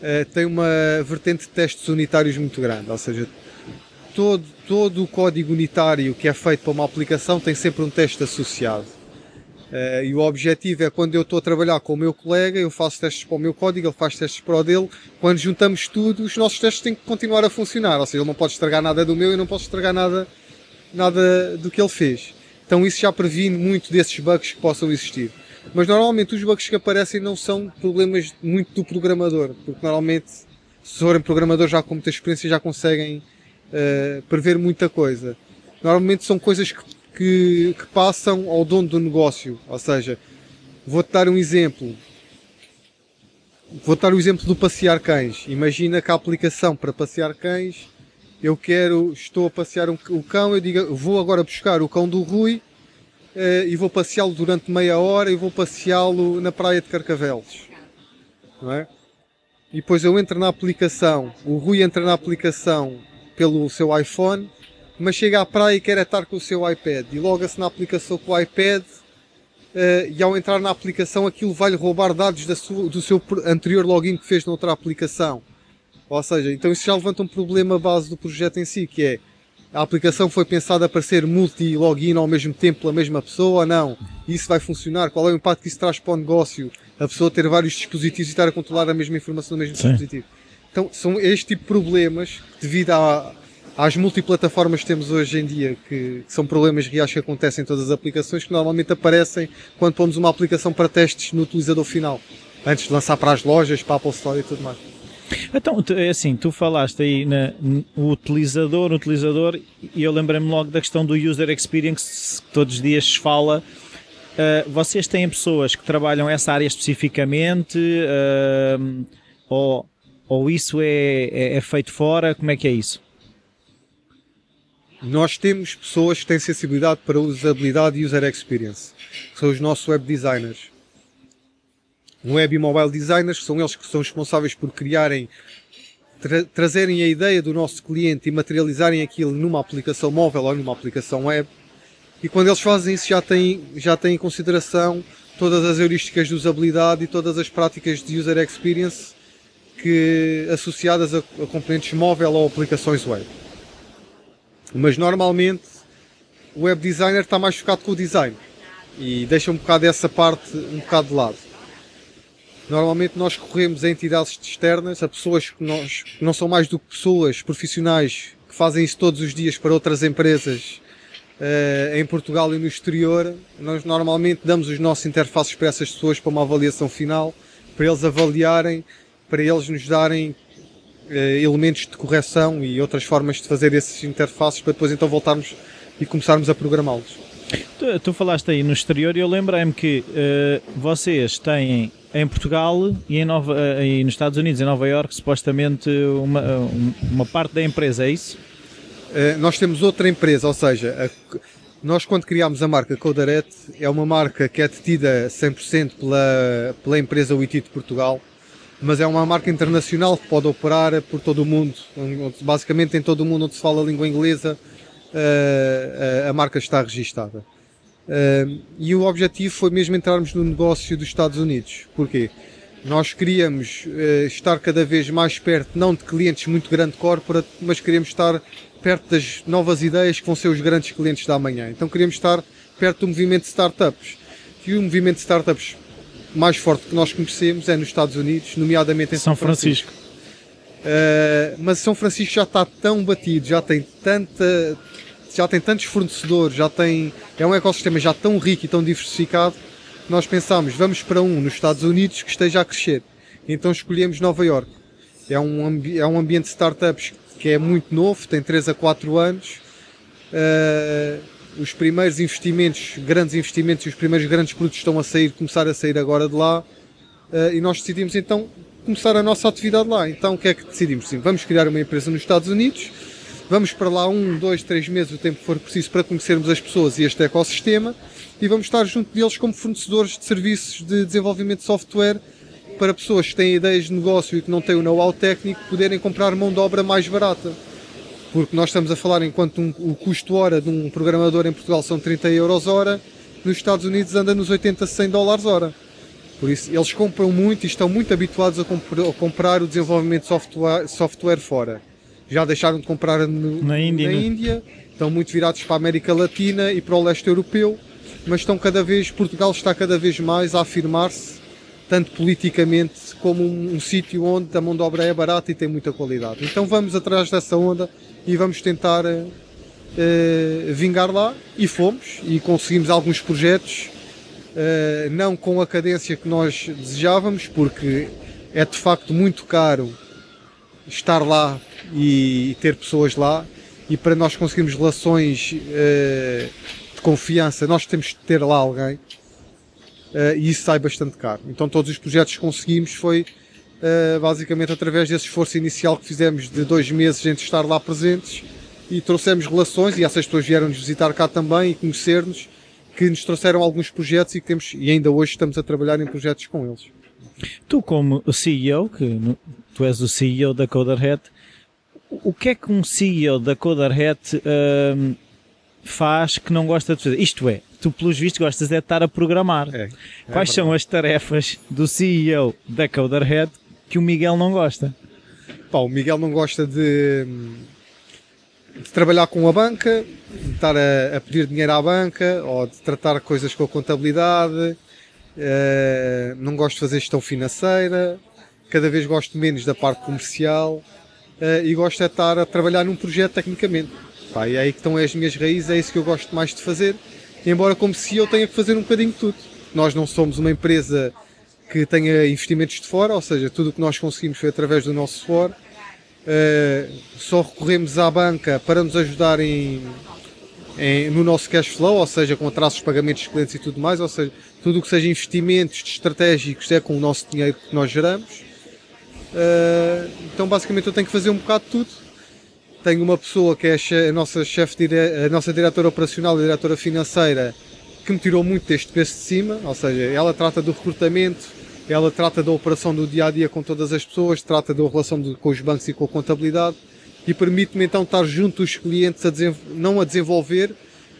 uh, tem uma vertente de testes unitários muito grande, ou seja, todo, todo o código unitário que é feito para uma aplicação tem sempre um teste associado. Uh, e o objetivo é quando eu estou a trabalhar com o meu colega, eu faço testes para o meu código, ele faz testes para o dele. Quando juntamos tudo, os nossos testes têm que continuar a funcionar. Ou seja, ele não pode estragar nada do meu e não posso estragar nada, nada do que ele fez. Então isso já previne muito desses bugs que possam existir. Mas normalmente os bugs que aparecem não são problemas muito do programador, porque normalmente se forem programadores já com muita experiência já conseguem uh, prever muita coisa. Normalmente são coisas que, que, que passam ao dono do negócio. Ou seja, vou-te dar um exemplo. Vou dar o exemplo do passear cães. Imagina que a aplicação para passear cães, eu quero, estou a passear um, o cão, eu digo, vou agora buscar o cão do Rui uh, e vou passeá-lo durante meia hora e vou passeá-lo na praia de Carcavelos. Não é? E depois eu entro na aplicação, o Rui entra na aplicação pelo seu iPhone, mas chega à praia e quer estar com o seu iPad. E loga-se na aplicação com o iPad uh, e ao entrar na aplicação aquilo vai-lhe roubar dados sua, do seu anterior login que fez noutra aplicação. Ou seja, então isso já levanta um problema base do projeto em si, que é a aplicação foi pensada para ser multi-login ao mesmo tempo pela mesma pessoa ou não? Isso vai funcionar? Qual é o impacto que isso traz para o negócio? A pessoa ter vários dispositivos e estar a controlar a mesma informação no mesmo Sim. dispositivo. Então, são este tipo de problemas devido à, às multiplataformas que temos hoje em dia, que, que, são problemas reais que acontecem em todas as aplicações, que normalmente aparecem quando pomos uma aplicação para testes no utilizador final, antes de lançar para as lojas, para a Apple Store e tudo mais. Então, é assim, tu falaste aí na, no utilizador, no utilizador, e eu lembrei-me logo da questão do user experience, que todos os dias se fala. Uh, vocês têm pessoas que trabalham essa área especificamente, uh, ou, ou isso é, é, é feito fora? Como é que é isso? Nós temos pessoas que têm sensibilidade para usabilidade e user experience, que são os nossos web designers web e mobile designers, são eles que são responsáveis por criarem, tra trazerem a ideia do nosso cliente e materializarem aquilo numa aplicação móvel ou numa aplicação web. E quando eles fazem isso já têm, já têm em consideração todas as heurísticas de usabilidade e todas as práticas de user experience que, associadas a, a componentes móvel ou aplicações web. Mas normalmente o web designer está mais focado com o design e deixa um bocado essa parte um bocado de lado. Normalmente nós recorremos a entidades externas, a pessoas que, nós, não são mais do que pessoas profissionais que fazem isso todos os dias para outras empresas uh, em Portugal e no exterior. Nós normalmente damos os nossos interfaces para essas pessoas para uma avaliação final, para eles avaliarem, para eles nos darem elementos de correção e outras formas de fazer esses interfaces para depois então voltarmos e começarmos a programá-los. Tu, tu, falaste aí no exterior e eu lembrei-me que uh, vocês têm em Portugal e, em Nova, uh, e nos Estados Unidos, em Nova York, supostamente uma, uma parte da empresa, é isso? Uh, nós temos outra empresa, ou seja, a, nós quando criámos a marca Codaret é uma marca que é detida 100% pela, pela empresa WITI de Portugal, mas é uma marca internacional que pode operar por todo o mundo, basicamente em todo o mundo onde se fala a língua inglesa, a marca está registada. e o objetivo foi mesmo entrarmos no negócio dos Estados Unidos. Porquê? Nós queríamos estar cada vez mais perto, não de clientes muito grande corporate, mas queríamos estar perto das novas ideias que vão ser os grandes clientes da manhã. Então queríamos estar perto do movimento de startups. E o movimento de startups mais forte que nós conhecemos é nos Estados Unidos, nomeadamente em São, São Francisco. Francisco. Uh, mas São Francisco já está tão batido, já tem tanta, já tem tantos fornecedores, já tem, é um ecossistema já tão rico e tão diversificado, nós pensámos, vamos para um nos Estados Unidos que esteja a crescer. Então escolhemos Nova York. É um, é um ambiente de startups que é muito novo, tem 3 a 4 anos. Uh, os primeiros investimentos, grandes investimentos e os primeiros grandes produtos estão a sair, começar a sair agora de lá. Uh, e nós decidimos então começar a nossa atividade lá. Então o que é que decidimos? Sim, vamos criar uma empresa nos Estados Unidos, vamos para lá um, dois, três meses, o tempo que for preciso para conhecermos as pessoas e este ecossistema e vamos estar junto deles como fornecedores de serviços de desenvolvimento de software para pessoas que têm ideias de negócio e que não têm o know-how técnico poderem comprar mão de obra mais barata. Porque nós estamos a falar enquanto um, o custo hora de um programador em Portugal são 30 euros hora, nos Estados Unidos anda nos 80, 100 dólares hora. Por isso, eles compram muito e estão muito habituados a, comp a comprar o desenvolvimento de software, software fora. Já deixaram de comprar no, na, Índia, na né? Índia, estão muito virados para a América Latina e para o leste europeu, mas estão cada vez, Portugal está cada vez mais a afirmar-se, tanto politicamente como um, um sítio onde a mão de obra é barata e tem muita qualidade. Então vamos atrás dessa onda e vamos tentar uh, vingar lá. E fomos e conseguimos alguns projetos uh, não com a cadência que nós desejávamos porque é de facto muito caro estar lá e, ter pessoas lá. E para nós conseguirmos relações uh, de confiança nós temos de ter lá alguém e isso sai bastante caro. Então todos os projetos que conseguimos foi uh, basicamente através desse esforço inicial que fizemos de dois meses entre estar lá presentes e trouxemos relações e essas pessoas vieram nos visitar cá também e conhecer-nos que nos trouxeram alguns projetos e que temos e ainda hoje estamos a trabalhar em projetos com eles. Tu como CEO, que tu és o CEO da Coderhead, o que é que um CEO da Coderhead uh, faz que não gosta de fazer? Isto é, tu pelos vistos gostas é de estar a programar. É, é Quais são as tarefas do CEO da Coderhead que o Miguel não gosta? Pá, o Miguel não gosta de, de trabalhar com a banca, de estar a, a, pedir dinheiro à banca ou de tratar coisas com a contabilidade. Uh, não gosto de fazer gestão financeira. Cada vez gosto menos da parte comercial. Uh, e gosto de estar a trabalhar num projeto tecnicamente. Pá, e é aí que estão as minhas raízes, é isso que eu gosto mais de fazer. Embora como se eu tenha que fazer um bocadinho de tudo. Nós não somos uma empresa que tenha investimentos de fora, ou seja, tudo o que nós conseguimos foi através do nosso suor. Uh, só recorremos à banca para nos ajudar em, em, no nosso cash flow, ou seja, com atrasos de pagamentos de clientes e tudo mais, ou seja, tudo o que seja investimentos estratégicos é com o nosso dinheiro que nós geramos. Uh, então basicamente eu tenho que fazer um bocado de tudo. Tenho uma pessoa que é a nossa chefe, a nossa diretora operacional e diretora financeira, que me tirou muito deste peso de cima, ou seja, ela trata do recrutamento, ela trata da operação do dia a dia com todas as pessoas, trata da relação de, com os bancos e com a contabilidade e permite-me então estar junto dos clientes, a não a desenvolver,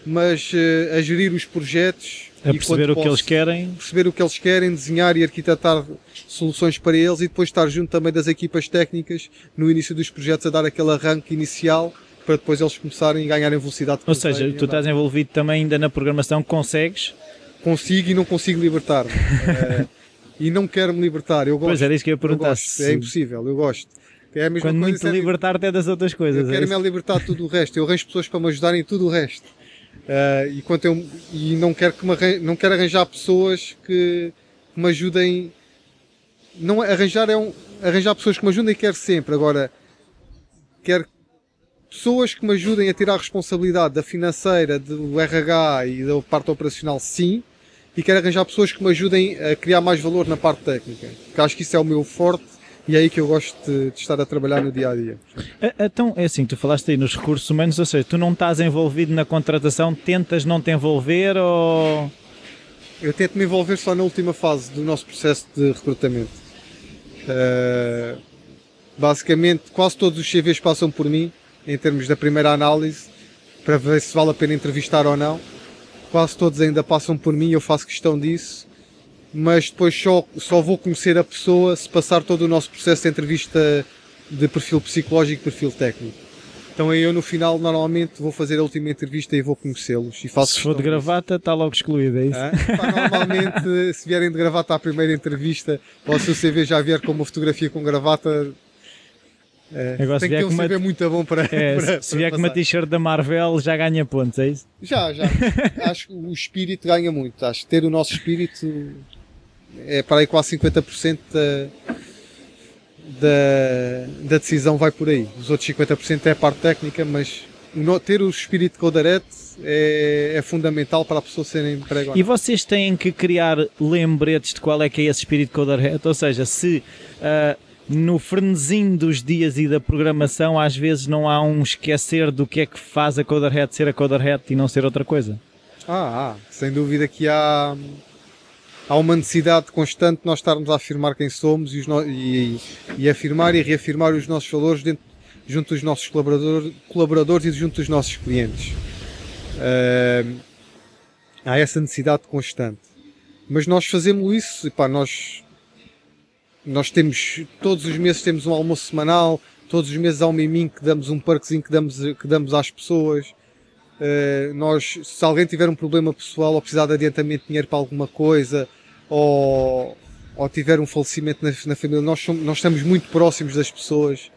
mas uh, a gerir os projetos. A perceber o que eles querem. Perceber o que eles querem, desenhar e arquitetar soluções para eles e depois estar junto também das equipas técnicas no início dos projetos a dar aquele arranque inicial para depois eles começarem a ganharem velocidade. Ou seja, tu estás envolvido também ainda na programação, consegues? Consigo e não consigo libertar. uh, e não quero me libertar. Eu gosto. Pois era isso que eu ia perguntar. É impossível, eu gosto. É a mesma Quando coisa, muito libertar até das outras coisas. Eu é quero-me libertar tudo o resto. Eu arranjo pessoas para me ajudarem em tudo o resto. Uh, e, quanto eu, e não quero que me não quero arranjar pessoas que me ajudem. Não arranjar é um, arranjar pessoas que me ajudem quero sempre. Agora quero pessoas que me ajudem a tirar a responsabilidade da financeira, do RH e da parte operacional, sim. E quero arranjar pessoas que me ajudem a criar mais valor na parte técnica. Porque acho que isso é o meu forte e é aí que eu gosto de, de, estar a trabalhar no dia a dia. Então, é assim, tu falaste aí nos recursos humanos, ou seja, tu não estás envolvido na contratação, tentas não te envolver ou. Eu tento me envolver só na última fase do nosso processo de recrutamento. Uh, basicamente, quase todos os CVs passam por mim em termos da primeira análise, para ver se vale a pena entrevistar ou não. Quase todos ainda passam por mim, eu faço questão disso, mas depois só, só vou conhecer a pessoa se passar todo o nosso processo de entrevista de perfil psicológico e perfil técnico. Então eu no final normalmente vou fazer a última entrevista e vou conhecê-los. E faço se for de gravata está logo excluído, é isso? normalmente se vierem de gravata à primeira entrevista ou se o CV já vier com uma fotografia com gravata é, Agora, tem que ter um CV muito bom para. É, para, se vier com uma t-shirt da Marvel já ganha pontos, é isso? Já, já. Acho que o espírito ganha muito. Acho que ter o nosso espírito é para aí quase 50% da, da, da decisão vai por aí. Os outros 50% é a parte técnica, mas ter o espírito de codarete é, é, fundamental para a pessoa ser empregada. E vocês têm que criar lembretes de qual é que é esse espírito de codarete? Ou seja, se uh, no frenesim dos dias e da programação às vezes não há um esquecer do que é que faz a Coderhead ser a Coderhead e não ser outra coisa? Ah, ah, sem dúvida que há, há uma necessidade constante de nós estarmos a afirmar quem somos e, no, e, e afirmar e reafirmar os nossos valores dentro, junto dos nossos colaborador, colaboradores e junto dos nossos clientes. Uh, há essa necessidade constante. Mas nós fazemos isso, e pá, nós nós temos, todos os meses temos um almoço semanal, todos os meses há um miminho que damos um parquezinho que damos, que damos às pessoas. Uh, nós, se alguém tiver um problema pessoal ou precisar de adiantamento de dinheiro para alguma coisa, ou, ou tiver um falecimento na, na família, nós, somos, nós estamos muito próximos das pessoas.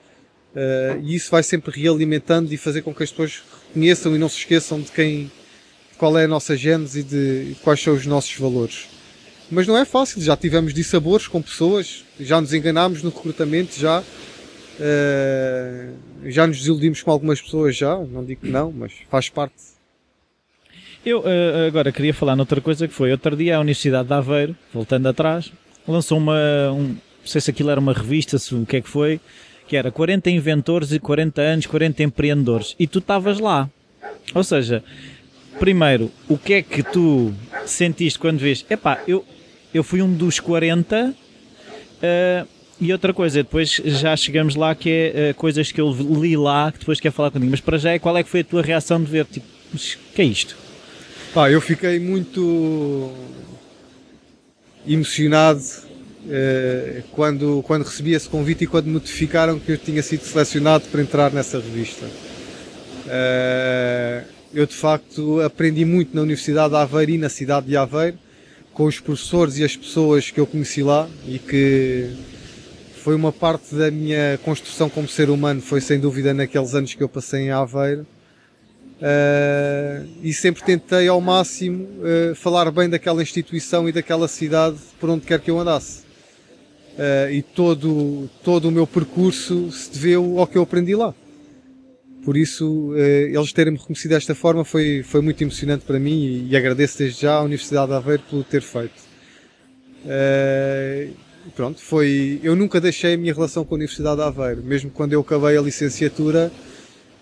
Uh, e isso vai sempre realimentando e fazer com que as pessoas conheçam e não se esqueçam de quem, qual é a nossa gênese e de, de quais são os nossos valores. Mas não é fácil, já tivemos dissabores com pessoas, já nos enganámos no recrutamento, já. Uh, já nos desiludimos com algumas pessoas, já. Não digo que não, mas faz parte. Eu uh, agora queria falar noutra coisa que foi. Outro dia a Universidade de Aveiro, voltando atrás, lançou uma. Um, não sei se aquilo era uma revista, se o que é que foi, que era 40 inventores e 40 anos, 40 empreendedores. E tu estavas lá. Ou seja, primeiro, o que é que tu sentiste quando vês? Epá, eu, eu fui um dos 40. Uh, eh, e outra coisa, depois já chegamos lá que é uh, coisas que eu li lá que depois quer falar comigo. Mas para já é qual é que foi a tua reação de ver? Tipo, que é isto? Pá, eu fiquei muito emocionado uh, quando, quando recebi esse convite e quando me notificaram que eu tinha sido selecionado para entrar nessa revista. Uh, eu de facto aprendi muito na Universidade de Aveiro e na cidade de Aveiro com os professores e as pessoas que eu conheci lá e que foi uma parte da minha construção como ser humano, foi sem dúvida naqueles anos que eu passei em Aveiro. Uh, e sempre tentei ao máximo uh, falar bem daquela instituição e daquela cidade por onde quer que eu andasse. Uh, e todo, todo o meu percurso se deveu ao que eu aprendi lá. Por isso, eles terem-me reconhecido desta forma foi, foi muito emocionante para mim e, agradeço desde já à Universidade de Aveiro por ter feito. Pronto, foi. Eu nunca deixei a minha relação com a Universidade de Aveiro, mesmo quando eu acabei a licenciatura,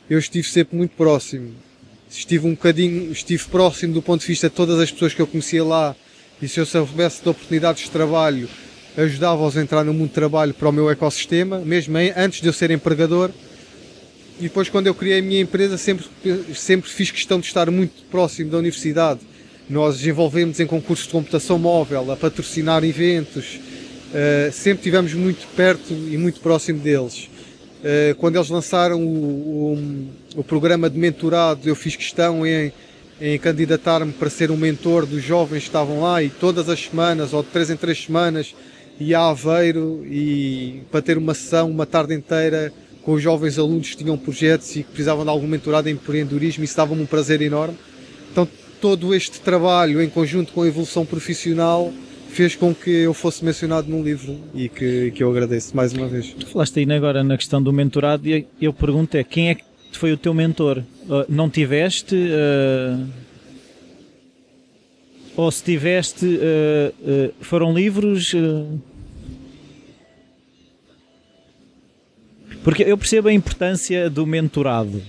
eu estive sempre muito próximo. Estive um bocadinho, estive próximo do ponto de vista de todas as pessoas que eu conhecia lá, e se eu soubesse de oportunidades de trabalho, ajudava-os a entrar no mundo de trabalho para o meu ecossistema, mesmo antes de eu ser empregador e depois, quando eu criei a minha empresa, sempre, sempre fiz questão de estar muito próximo da universidade. Nós desenvolvemos em concursos de computação móvel, a patrocinar eventos, uh, sempre estivemos muito perto e muito próximo deles. Uh, quando eles lançaram o, o, o, programa de mentorado, eu fiz questão em, em candidatar-me para ser um mentor dos jovens que estavam lá e todas as semanas, ou de três em três semanas, ia a Aveiro e para ter uma sessão, uma tarde inteira com os jovens alunos que tinham projetos e que precisavam de algum mentorado em empreendedorismo isso dava-me um prazer enorme. Então todo este trabalho em conjunto com a evolução profissional fez com que eu fosse mencionado num livro e que, que eu agradeço mais uma vez. Tu falaste aí agora na questão do mentorado e eu pergunto é quem é que foi o teu mentor? Uh, não tiveste... Uh, ou se tiveste, uh, foram livros... Porque eu percebo a importância do mentorado.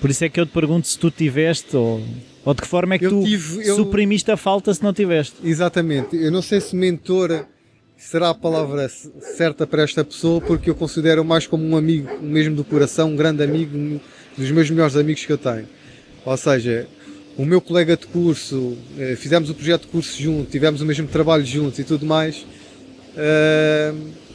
Por isso é que eu te pergunto se tu tiveste ou, ou de que forma é que eu tu tive, eu... suprimiste a falta se não tiveste. Exatamente. Eu não sei se mentor será a palavra certa para esta pessoa porque eu considero mais como um amigo, mesmo do coração, um grande amigo, um dos meus melhores amigos que eu tenho. Ou seja, o meu colega de curso, eh, fizemos o projeto de curso junto, tivemos o mesmo trabalho juntos e tudo mais. Uh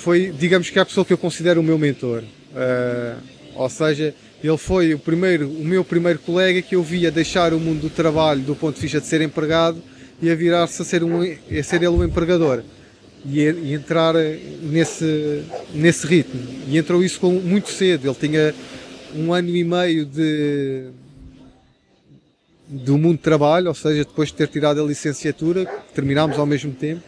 foi, digamos que é a pessoa que eu considero o meu mentor. Uh, ou seja, ele foi o primeiro, o meu primeiro colega que eu via deixar o mundo do trabalho do ponto de vista de ser empregado e a virar-se a ser, um, a ser ele o um empregador e, e, entrar nesse, nesse ritmo. E entrou isso com, muito cedo. Ele tinha um ano e meio de do mundo de trabalho, ou seja, depois de ter tirado a licenciatura, terminámos ao mesmo tempo,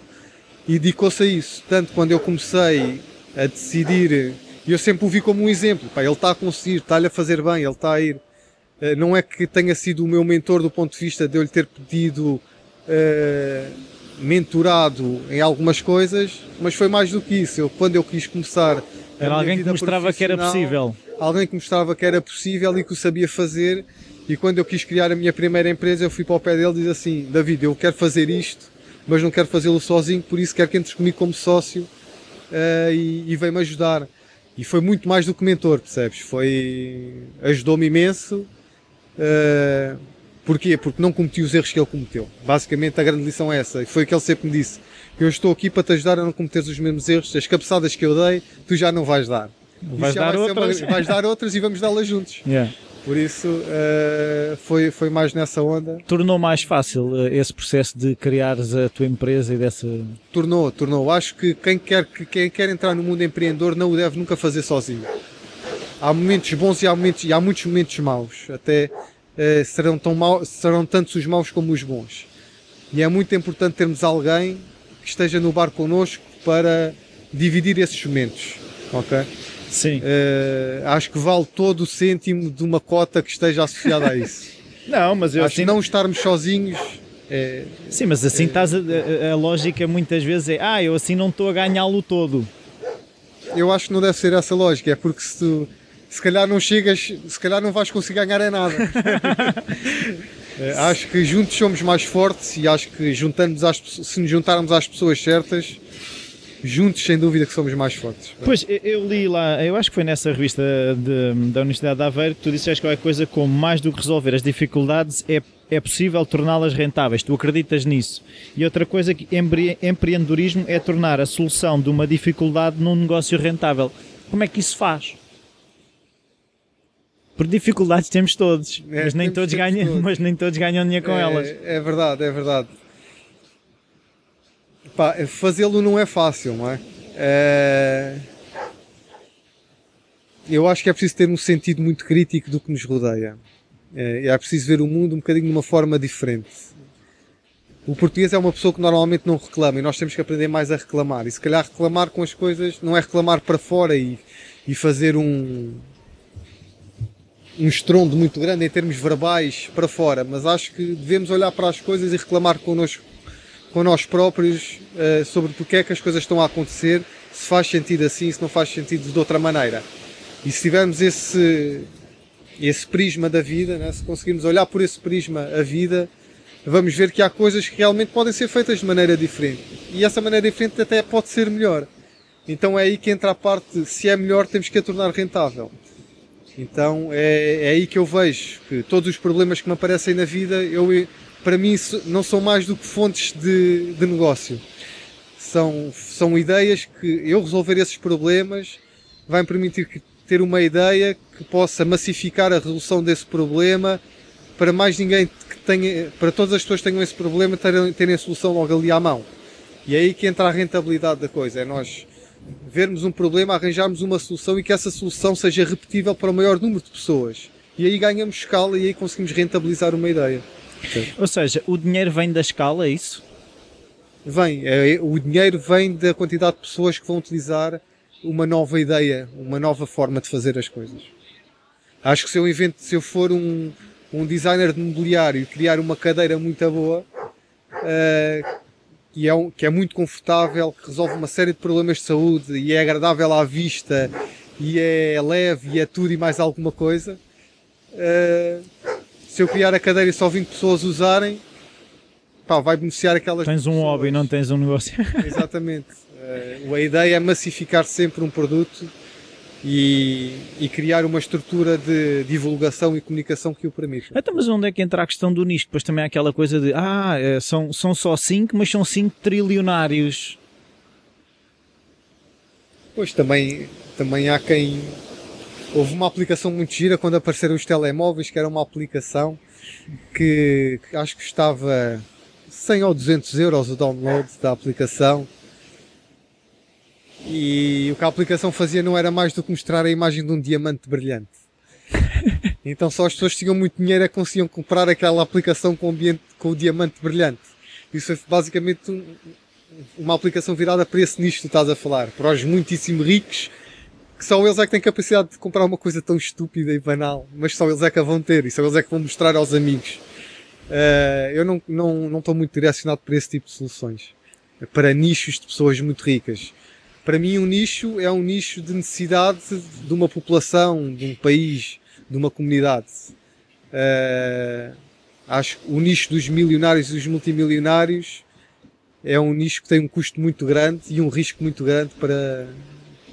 e dedicou-se a isso. Tanto quando eu comecei a decidir. E eu sempre o vi como um exemplo. Pá, ele está a conseguir, está-lhe a fazer bem, ele está a ir. Uh, não é que tenha sido o meu mentor do ponto de vista de eu lhe ter pedido uh, mentorado em algumas coisas, mas foi mais do que isso. Eu, quando eu quis começar. Era alguém que mostrava que era possível. Alguém que mostrava que era possível e que o sabia fazer. E quando eu quis criar a minha primeira empresa, eu fui para o pé dele e disse assim: David, eu quero fazer isto, mas não quero fazê-lo sozinho, por isso quero que entres comigo como sócio uh, e, e veio-me ajudar. E foi muito mais do que mentor, percebes? Foi. ajudou-me imenso. Uh, Porquê? Porque não cometi os erros que ele cometeu. Basicamente a grande lição é essa. E foi o que ele sempre me disse. Eu estou aqui para te ajudar a não cometer os mesmos erros. As cabeçadas que eu dei, tu já não vais dar. Vais dar vai outras. Uma, vais dar outras e vamos dá-las juntos. Yeah. Por isso uh, foi, foi mais nessa onda. Tornou mais fácil uh, esse processo de criares a tua empresa e dessa. Tornou, tornou. Acho que quem quer, quem quer entrar no mundo empreendedor não o deve nunca fazer sozinho. Há momentos bons e há, momentos, e há muitos momentos maus. Até uh, serão, tão serão tantos os maus como os bons. E é muito importante termos alguém que esteja no bar connosco para dividir esses momentos. Ok? Sim. Uh, acho que vale todo o cêntimo de uma cota que esteja associada a isso. não, mas eu acho assim... que não estarmos sozinhos. É, Sim, mas assim é, estás a, a, a, lógica muitas vezes é ah, eu assim não estou a ganhá-lo todo. Eu acho que não deve ser essa lógica, é porque se tu se calhar não chegas, se calhar não vais conseguir ganhar é nada. é, acho que juntos somos mais fortes e acho que juntando às, se nos juntarmos às pessoas certas, juntos sem dúvida que somos mais fortes. Pois, eu li lá, eu acho que foi nessa revista de, da Universidade de Aveiro que tu disseste qualquer coisa como mais do que resolver as dificuldades é, é possível torná-las rentáveis, tu acreditas nisso. E outra coisa que empreendedorismo é tornar a solução de uma dificuldade num negócio rentável. Como é que isso faz? Por dificuldades temos todos, é, mas, nem todos ganham, todos. mas nem todos ganham dinheiro com é, elas. É verdade, é verdade. Fazê-lo não é fácil, não é? é? Eu acho que é preciso ter um sentido muito crítico do que nos rodeia. É, é preciso ver o mundo um bocadinho de uma forma diferente. O português é uma pessoa que normalmente não reclama e nós temos que aprender mais a reclamar. E se calhar reclamar com as coisas não é reclamar para fora e, e fazer um, um estrondo muito grande em termos verbais para fora, mas acho que devemos olhar para as coisas e reclamar connosco, com nós próprios uh, sobre porque é que as coisas estão a acontecer, se faz sentido assim, se não faz sentido de outra maneira. E se tivermos esse, esse prisma da vida, né, se conseguirmos olhar por esse prisma a vida, vamos ver que há coisas que realmente podem ser feitas de maneira diferente. E essa maneira diferente até pode ser melhor. Então é aí que entra a parte, se é melhor, temos que a tornar rentável. Então é, é aí que eu vejo que todos os problemas que me aparecem na vida, eu, para mim, não são mais do que fontes de, de negócio. São, são ideias que eu resolver esses problemas vai me permitir que, ter uma ideia que possa massificar a resolução desse problema para mais ninguém que tenha, para todas as pessoas que tenham esse problema terem, terem a solução logo ali à mão. E é aí que entra a rentabilidade da coisa. É nós vermos um problema, arranjarmos uma solução e que essa solução seja repetível para o maior número de pessoas. E aí ganhamos escala e aí conseguimos rentabilizar uma ideia. Ou seja, o dinheiro vem da escala, é isso? Vem. É, o dinheiro vem da quantidade de pessoas que vão utilizar uma nova ideia, uma nova forma de fazer as coisas. Acho que se eu invento, se eu for um, um designer de mobiliário e criar uma cadeira muito boa, uh, que é, um, que é muito confortável, que resolve uma série de problemas de saúde e é agradável à vista e é leve e é tudo e mais alguma coisa. Uh, se eu criar a cadeira e só 20 pessoas usarem, pá, vai beneficiar aquelas Tens um pessoas. hobby, não tens um negócio. Exatamente. Uh, a ideia é massificar sempre um produto e, e, criar uma estrutura de divulgação e comunicação que o permita. Então, mas onde é que entra a questão do nicho? Depois também há aquela coisa de, ah, é, são, são só 5, mas são 5 trilionários. Pois, também, também há quem... Houve uma aplicação muito gira quando apareceram os telemóveis, que era uma aplicação que, que acho que estava 100 ou 200 euros o download da aplicação e o que a aplicação fazia não era mais do que mostrar a imagem de um diamante brilhante. Então só as pessoas que tinham muito dinheiro é que conseguiam comprar aquela aplicação com o, ambiente, com o diamante brilhante. Isso foi basicamente um, uma aplicação virada para esse nicho que tu estás a falar, para os muitíssimo ricos, que só eles é que têm capacidade de comprar uma coisa tão estúpida e banal, mas só eles é que a vão ter e só eles é que vão mostrar aos amigos. Uh, eu não estou não, não muito direcionado para esse tipo de soluções, para nichos de pessoas muito ricas. Para mim, um nicho é um nicho de necessidade de uma população, de um país, de uma comunidade. Uh, acho que o nicho dos milionários e dos multimilionários é um nicho que tem um custo muito grande e um risco muito grande para,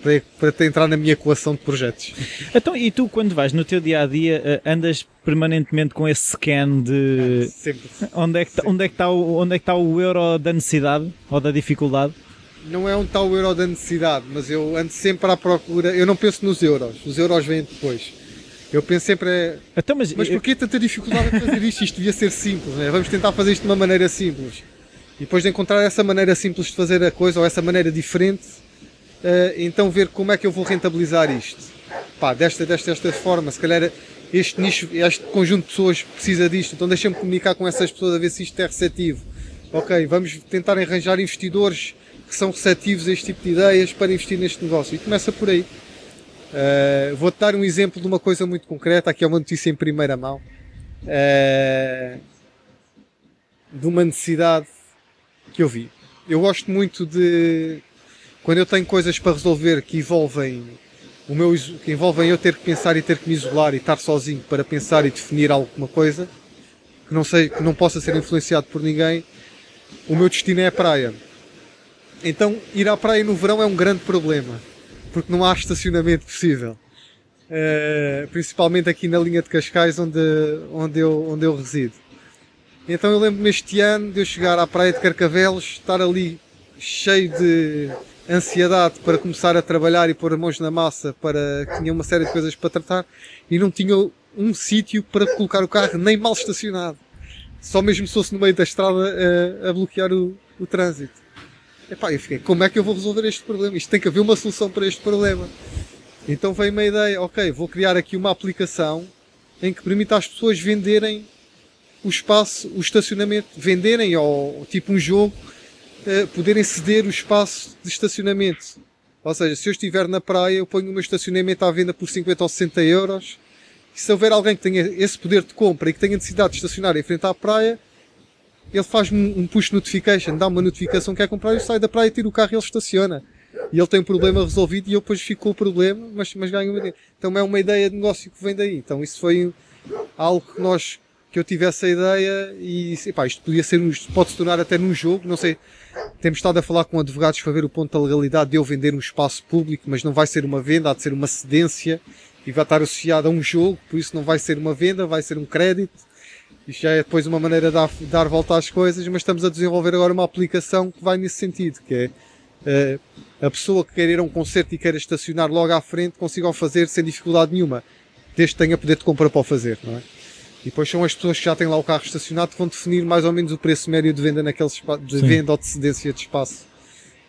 para, para entrar na minha coleção de projetos. Então, e tu, quando vais no teu dia a dia, eh, andas permanentemente com esse scan de. sempre. Onde é, que, onde, é que está o, onde é que está o euro da necessidade ou da dificuldade? Não é um tal euro da necessidade, mas eu ando sempre à procura. Eu não penso nos euros, os euros vêm depois. Eu penso sempre. É, então, mas mas porquê tanta dificuldade em fazer isto? Isto devia ser simples, né? Vamos tentar fazer isto de uma maneira simples. E depois de encontrar essa maneira simples de fazer a coisa ou essa maneira diferente, então ver como é que eu vou rentabilizar isto. Pá, desta, desta, desta forma, se calhar este nicho, este conjunto de pessoas precisa disto, então deixa-me comunicar com essas pessoas a ver se isto é receptivo. Ok, vamos tentar arranjar investidores que são receptivos a este tipo de ideias para investir neste negócio. E começa por aí. Uh, Vou-te dar um exemplo de uma coisa muito concreta, aqui é uma notícia em primeira mão. Uh, de uma necessidade que eu vi. Eu gosto muito de quando eu tenho coisas para resolver que envolvem o meu que envolvem eu ter que pensar e ter que me isolar e estar sozinho para pensar e definir alguma coisa que não sei que não possa ser influenciado por ninguém. O meu destino é a praia. Então ir à praia no verão é um grande problema porque não há estacionamento possível. Uh, principalmente aqui na linha de Cascais onde, onde, eu, onde eu resido. Então eu lembro-me este ano de eu chegar à praia de Carcavelos, estar ali cheio de ansiedade para começar a trabalhar e pôr as mãos na massa para que tinha uma série de coisas para tratar e não tinha um sítio para colocar o carro nem mal estacionado. Só mesmo se fosse no meio da estrada a, a bloquear o, o trânsito. Epá, eu fiquei, como é que eu vou resolver este problema? Isto tem que haver uma solução para este problema. Então veio uma ideia, ok, vou criar aqui uma aplicação em que permita às pessoas venderem o espaço, o estacionamento, venderem ou tipo um jogo, poderem ceder o espaço de estacionamento. Ou seja, se eu estiver na praia, eu ponho o meu estacionamento à venda por 50 ou 60 euros. E se houver alguém que tenha esse poder de compra e que tenha necessidade de estacionar em frente à praia, ele faz-me um push notification, dá uma notificação que é comprar, eu saio da praia, tiro o carro e ele estaciona. E ele tem um problema resolvido e eu depois fico com o problema, mas, mas ganho uma ideia. Então é uma ideia de negócio que vem daí. Então isso foi algo que nós que eu tivesse a ideia e epá, isto podia ser isto pode se tornar até num jogo, não sei. Temos estado a falar com advogados para ver o ponto da legalidade de eu vender um espaço público, mas não vai ser uma venda, há de ser uma cedência e vai estar associado a um jogo, por isso não vai ser uma venda, vai ser um crédito. Isto já é depois uma maneira de dar, dar volta às coisas, mas estamos a desenvolver agora uma aplicação que vai nesse sentido, que é uh, a pessoa que quer ir a um concerto e queira estacionar logo à frente consiga o fazer sem dificuldade nenhuma, desde que tenha poder de compra para o fazer, não é? E depois são as pessoas que já têm lá o carro estacionado que vão definir mais ou menos o preço médio de venda naquele espaço, de Sim. venda ou de cedência de espaço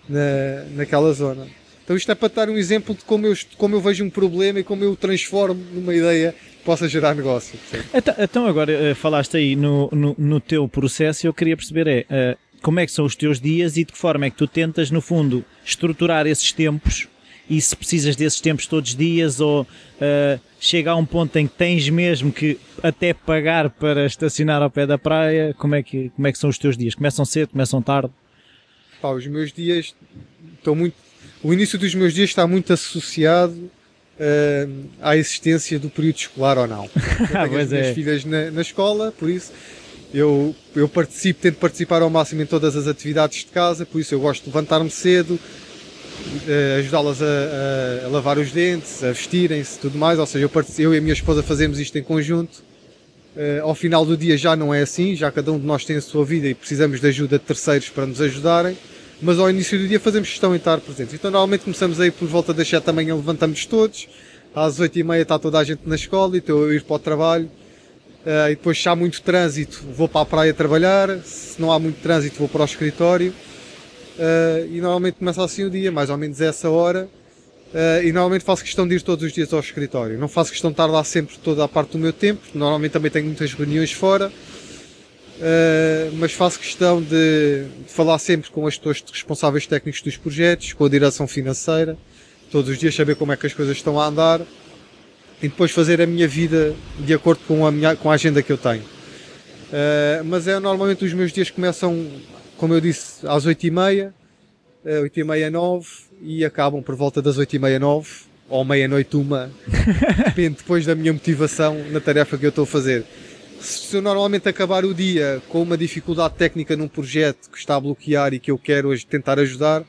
na, naquela zona. Então isto é para dar um exemplo de como eu, como eu vejo um problema e como eu o transformo numa ideia que possa gerar negócio. Então, então, agora eh, falaste aí no, no, no, teu processo e eu queria perceber é como é que são os teus dias e de que forma é que tu tentas, no fundo, estruturar esses tempos e se precisas desses tempos todos os dias ou uh, chega a um ponto em que tens mesmo que até pagar para estacionar ao pé da praia, como é que, como é que são os teus dias? Começam cedo, começam tarde? Pá, os meus dias estão muito... O início dos meus dias está muito associado uh, à existência do período escolar ou não. Eu tenho as minhas é. filhas na, na escola, por isso eu, eu participo, tento participar ao máximo em todas as atividades de casa, por isso eu gosto de levantar-me cedo, uh, ajudá-las a, a, lavar os dentes, a vestirem-se tudo mais. Ou seja, eu, eu, e a minha esposa fazemos isto em conjunto. Uh, ao final do dia já não é assim, já cada um de nós tem a sua vida e precisamos de ajuda de terceiros para nos ajudarem. Mas ao início do dia fazemos questão em estar presentes. Então normalmente começamos aí por volta das 7 da manhã, levantamos todos. Às 8 e meia está toda a gente na escola, então eu ir para o trabalho. Uh, e depois se há muito trânsito vou para a praia trabalhar, se não há muito trânsito vou para o escritório Uh, e normalmente começa assim o dia, mais ou menos essa hora. Uh, e normalmente faço questão de ir todos os dias ao escritório. Não faço questão de estar lá sempre toda a parte do meu tempo. Normalmente também tenho muitas reuniões fora. uh, mas faço questão de, de, falar sempre com as pessoas responsáveis técnicos dos projetos, com a direção financeira, todos os dias saber como é que as coisas estão a andar e depois fazer a minha vida de acordo com a, minha, com a agenda que eu tenho. Uh, mas é normalmente os meus dias começam, como eu disse, às 8h30, 8h30, 9 e acabam por volta das 8h30, 9 ou meia-noite, uma, depende depois da minha motivação na tarefa que eu estou a fazer. Se eu normalmente acabar o dia com uma dificuldade técnica num projeto que está a bloquear e que eu quero hoje tentar ajudar,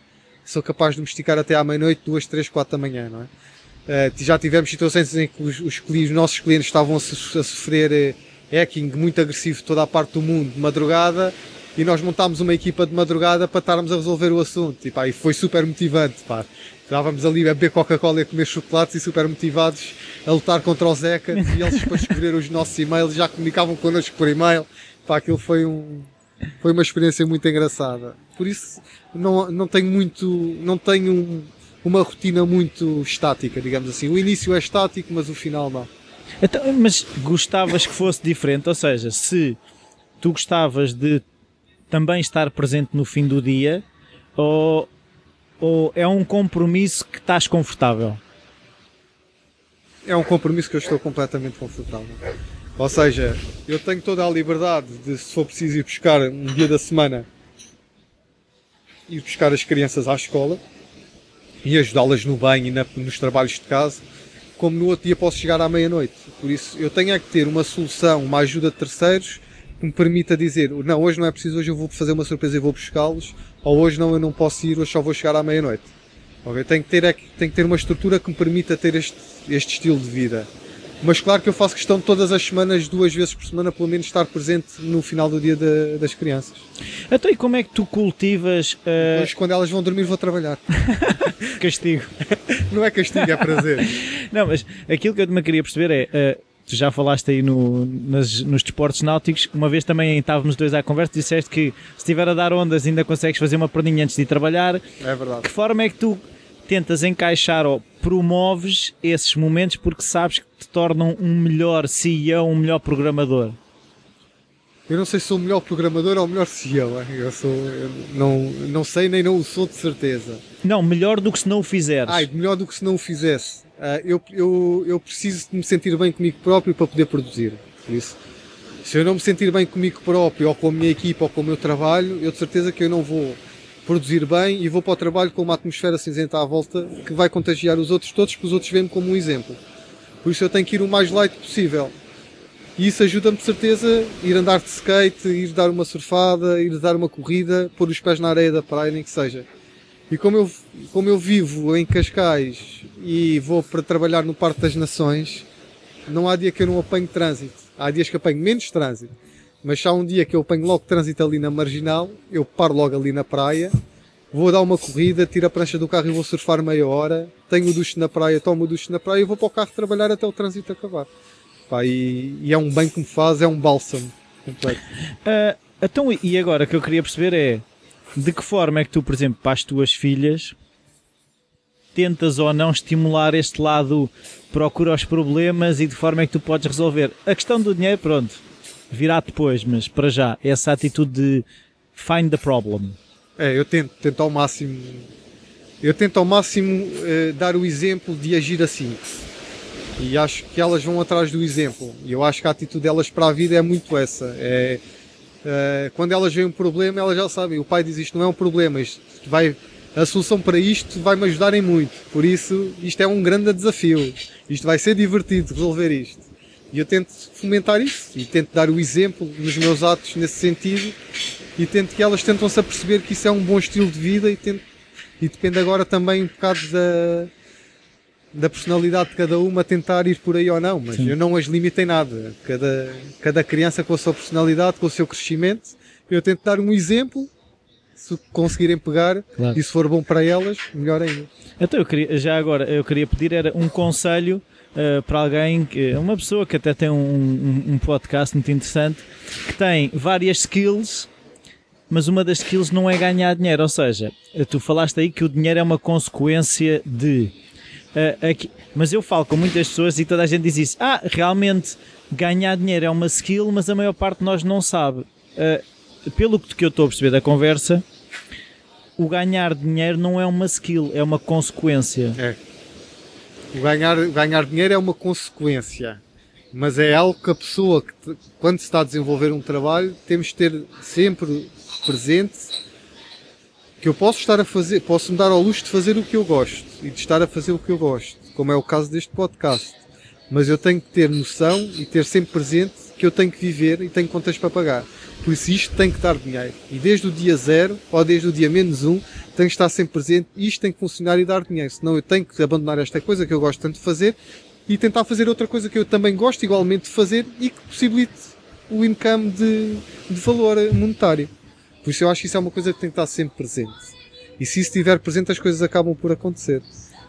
sou capaz de me esticar até à meia-noite, duas, três, quatro da manhã, não é? Uh, já tivemos situações em que os, os, os nossos clientes estavam a, a sofrer uh, hacking muito agressivo toda a parte do mundo de madrugada e nós montámos uma equipa de madrugada para estarmos a resolver o assunto e, pá, e foi super motivante. Pá. Estávamos ali a beber Coca-Cola e a comer chocolates e super motivados a lutar contra os ECA e eles depois escreveram os nossos e-mails já comunicavam connosco por e-mail. Pá, aquilo foi um, foi uma experiência muito engraçada. Por isso, não, não tenho muito, não tenho um, uma rotina muito estática, digamos assim. O início é estático, mas o final não. Então, mas gostavas que fosse diferente? Ou seja, se tu gostavas de também estar presente no fim do dia, ou, ou é um compromisso que estás confortável? É um compromisso que eu estou completamente confortável. Ou seja, eu tenho toda a liberdade de, se for preciso, ir buscar um dia da semana, ir buscar as crianças à escola e ajudá-las no banho e na, nos trabalhos de casa, como no outro dia posso chegar à meia-noite. Por isso, eu tenho é que ter uma solução, uma ajuda de terceiros que me permita dizer, não, hoje não é preciso, hoje eu vou fazer uma surpresa e vou buscá-los, ou hoje não, eu não posso ir, hoje só vou chegar à meia-noite. Okay? Tenho, que ter, é, tenho que ter uma estrutura que me permita ter este, este estilo de vida. Mas claro que eu faço questão de todas as semanas, duas vezes por semana, pelo menos estar presente no final do dia de, das crianças. Então e como é que tu cultivas... Uh... Depois, quando elas vão dormir vou trabalhar. castigo. Não é castigo, é prazer. Não, mas aquilo que eu me queria perceber é... Uh tu já falaste aí no, nas, nos desportos náuticos, uma vez também estávamos dois à conversa, disseste que se estiver a dar ondas ainda consegues fazer uma perninha antes de ir trabalhar. É verdade. Que forma é que tu tentas encaixar ou promoves esses momentos porque sabes que te tornam um melhor CEO, um melhor programador? Eu não sei se sou o melhor programador ou o melhor CEO. Eu sou, eu não, não sei nem não o sou de certeza. Não, melhor do que se não o fizeres. Ai, melhor do que se não o fizesse. Uh, eu, eu, eu preciso de me sentir bem comigo próprio para poder produzir. Por isso, se eu não me sentir bem comigo próprio, ou com a minha equipa, ou com o meu trabalho, eu de certeza que eu não vou produzir bem e vou para o trabalho com uma atmosfera cinzenta à volta que vai contagiar os outros todos, porque os outros veem-me como um exemplo. Por isso eu tenho que ir o mais light possível. E isso ajuda-me de certeza a ir andar de skate, ir dar uma surfada, ir dar uma corrida, pôr os pés na areia da praia, nem que seja. E como eu, como eu vivo em Cascais e vou para trabalhar no Parque das Nações, não há dia que eu não apanho trânsito. Há dias que apanho menos trânsito. Mas se há um dia que eu apanho logo trânsito ali na Marginal, eu paro logo ali na praia, vou dar uma corrida, tiro a prancha do carro e vou surfar meia hora, tenho o duche na praia, tomo o duche na praia e vou para o carro trabalhar até o trânsito acabar. Pá, e, e, é um bem que me faz, é um bálsamo completo. Uh, então, e agora o que eu queria perceber é de que forma é que tu, por exemplo, para as tuas filhas, tentas ou não estimular este lado, procura os problemas e de forma é que tu podes resolver? A questão do dinheiro, pronto, virá depois, mas para já, essa atitude de find the problem. É, eu tento, tento ao máximo, eu tento ao máximo uh, dar o exemplo de agir assim. E acho que elas vão atrás do exemplo. E eu acho que a atitude delas para a vida é muito essa. É, Uh, quando elas veem um problema, elas já sabem. O pai diz isto não é um problema, isto vai, a solução para isto vai-me ajudar em muito. Por isso, isto é um grande desafio. Isto vai ser divertido resolver isto. E eu tento fomentar isso e tento dar o exemplo nos meus atos nesse sentido e tento que elas tentam-se a perceber que isso é um bom estilo de vida e, tento, e depende agora também um bocado da, da personalidade de cada uma tentar ir por aí ou não, mas Sim. eu não as limito em nada. Cada, cada criança com a sua personalidade, com o seu crescimento, eu tento dar um exemplo, se conseguirem pegar claro. e se for bom para elas, melhor ainda. Então eu queria, já agora, eu queria pedir era um conselho uh, para alguém, que, uma pessoa que até tem um, um, um podcast muito interessante, que tem várias skills mas uma das skills não é ganhar dinheiro. Ou seja, tu falaste aí que o dinheiro é uma consequência de. Uh, aqui, mas eu falo com muitas pessoas e toda a gente diz isso. Ah, realmente ganhar dinheiro é uma skill, mas a maior parte de nós não sabe. uh, pelo que eu estou a perceber da conversa, o ganhar dinheiro não é uma skill, é uma consequência. É. Ganhar, ganhar dinheiro é uma consequência. Mas é algo que a pessoa, que, quando se está a desenvolver um trabalho, temos de ter sempre presente que eu posso estar a fazer, posso me dar ao luxo de fazer o que eu gosto e de estar a fazer o que eu gosto, como é o caso deste podcast. Mas eu tenho que ter noção e ter sempre presente que eu tenho que viver e tenho contas para pagar. Por isso isto tem que dar dinheiro. E desde o dia zero, ou desde o dia menos um, tenho que estar sempre presente, isto tem que funcionar e dar dinheiro. Senão eu tenho que abandonar esta coisa que eu gosto tanto de fazer e tentar fazer outra coisa que eu também gosto igualmente de fazer e que possibilite o income de, de valor monetário. Por isso eu acho que isso é uma coisa que tem que estar sempre presente. E se isso estiver presente, as coisas acabam por acontecer.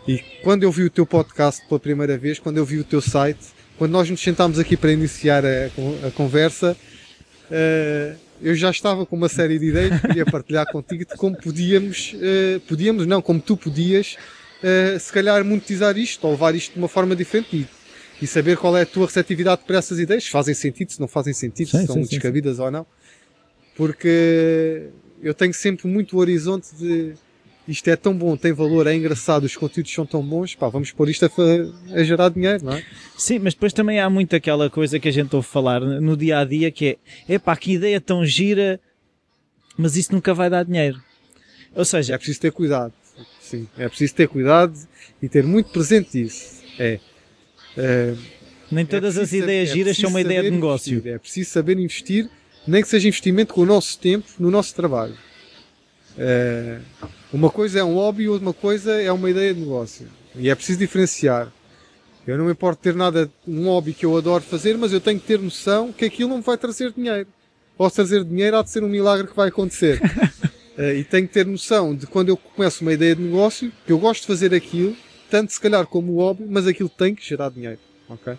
E quando eu vi o teu podcast pela primeira vez, quando eu vi o teu site, quando nós nos sentámos aqui para iniciar a, a conversa, uh, eu já estava com uma série de ideias que queria partilhar contigo de como podíamos, uh, podíamos, não, como tu podias, uh, se calhar monetizar isto, ou levar isto de uma forma diferente e, e, saber qual é a tua receptividade para essas ideias, se fazem sentido, se não fazem sentido, sim, se são sim, descabidas sim. ou não. Porque eu tenho sempre muito o horizonte de isto é tão bom, tem valor, é engraçado, os conteúdos são tão bons, pá, vamos pôr isto a, a, gerar dinheiro, não é? Sim, mas depois também há muito aquela coisa que a gente ouve falar no dia a dia que é, epá, que ideia tão gira, mas isso nunca vai dar dinheiro. Ou seja, é preciso ter cuidado, sim, é preciso ter cuidado e ter muito presente isso. É. é Nem todas é as ideias é giras são uma ideia de negócio. Investir, é preciso saber investir, nem que seja investimento com o nosso tempo no nosso trabalho. É, uma coisa é um hobby, outra coisa é uma ideia de negócio. E é preciso diferenciar. Eu não me importo ter nada, um hobby que eu adoro fazer, mas eu tenho que ter noção que aquilo não vai trazer dinheiro. Posso trazer dinheiro, há de ser um milagre que vai acontecer. uh, e tenho que ter noção de quando eu começo uma ideia de negócio, que eu gosto de fazer aquilo, tanto se calhar como o hobby, mas aquilo tem que gerar dinheiro. Okay? Uh,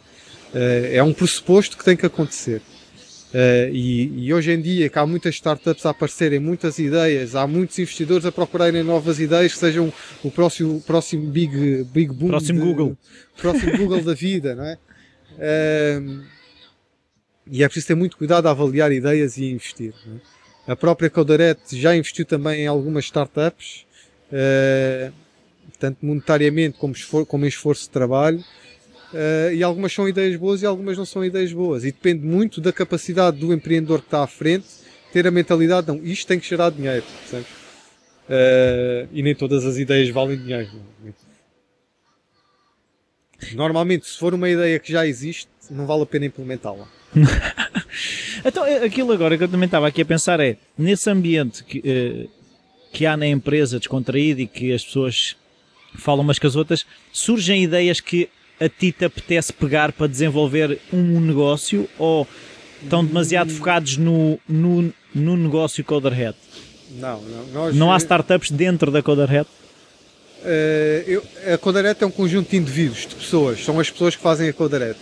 é um pressuposto que tem que acontecer. Uh, e, e, hoje em dia que há muitas startups a aparecerem, muitas ideias, há muitos investidores a procurarem novas ideias que sejam o próximo, próximo big, big boom. Próximo de, Google. Próximo Google da vida, não é? Uh, e é preciso ter muito cuidado a avaliar ideias e investir. É? A própria Codaret já investiu também em algumas startups, uh, tanto monetariamente como, esfor como em esforço de trabalho. Uh, e algumas são ideias boas e algumas não são ideias boas. E depende muito da capacidade do empreendedor que está à frente ter a mentalidade, não, isto tem que gerar dinheiro. Uh, e nem todas as ideias valem dinheiro. Normalmente, se for uma ideia que já existe, não vale a pena implementá-la. então, é, aquilo agora que eu também estava aqui a pensar é, nesse ambiente que, que há na empresa descontraído e que as pessoas falam umas com as outras, surgem ideias que a ti te apetece pegar para desenvolver um negócio ou estão demasiado focados no, no, no negócio Coderhead? Não, não. Nós, não há startups dentro da Coderhead? Uh, eu, a Coderhead é um conjunto de indivíduos, de pessoas. São as pessoas que fazem a Coderhead.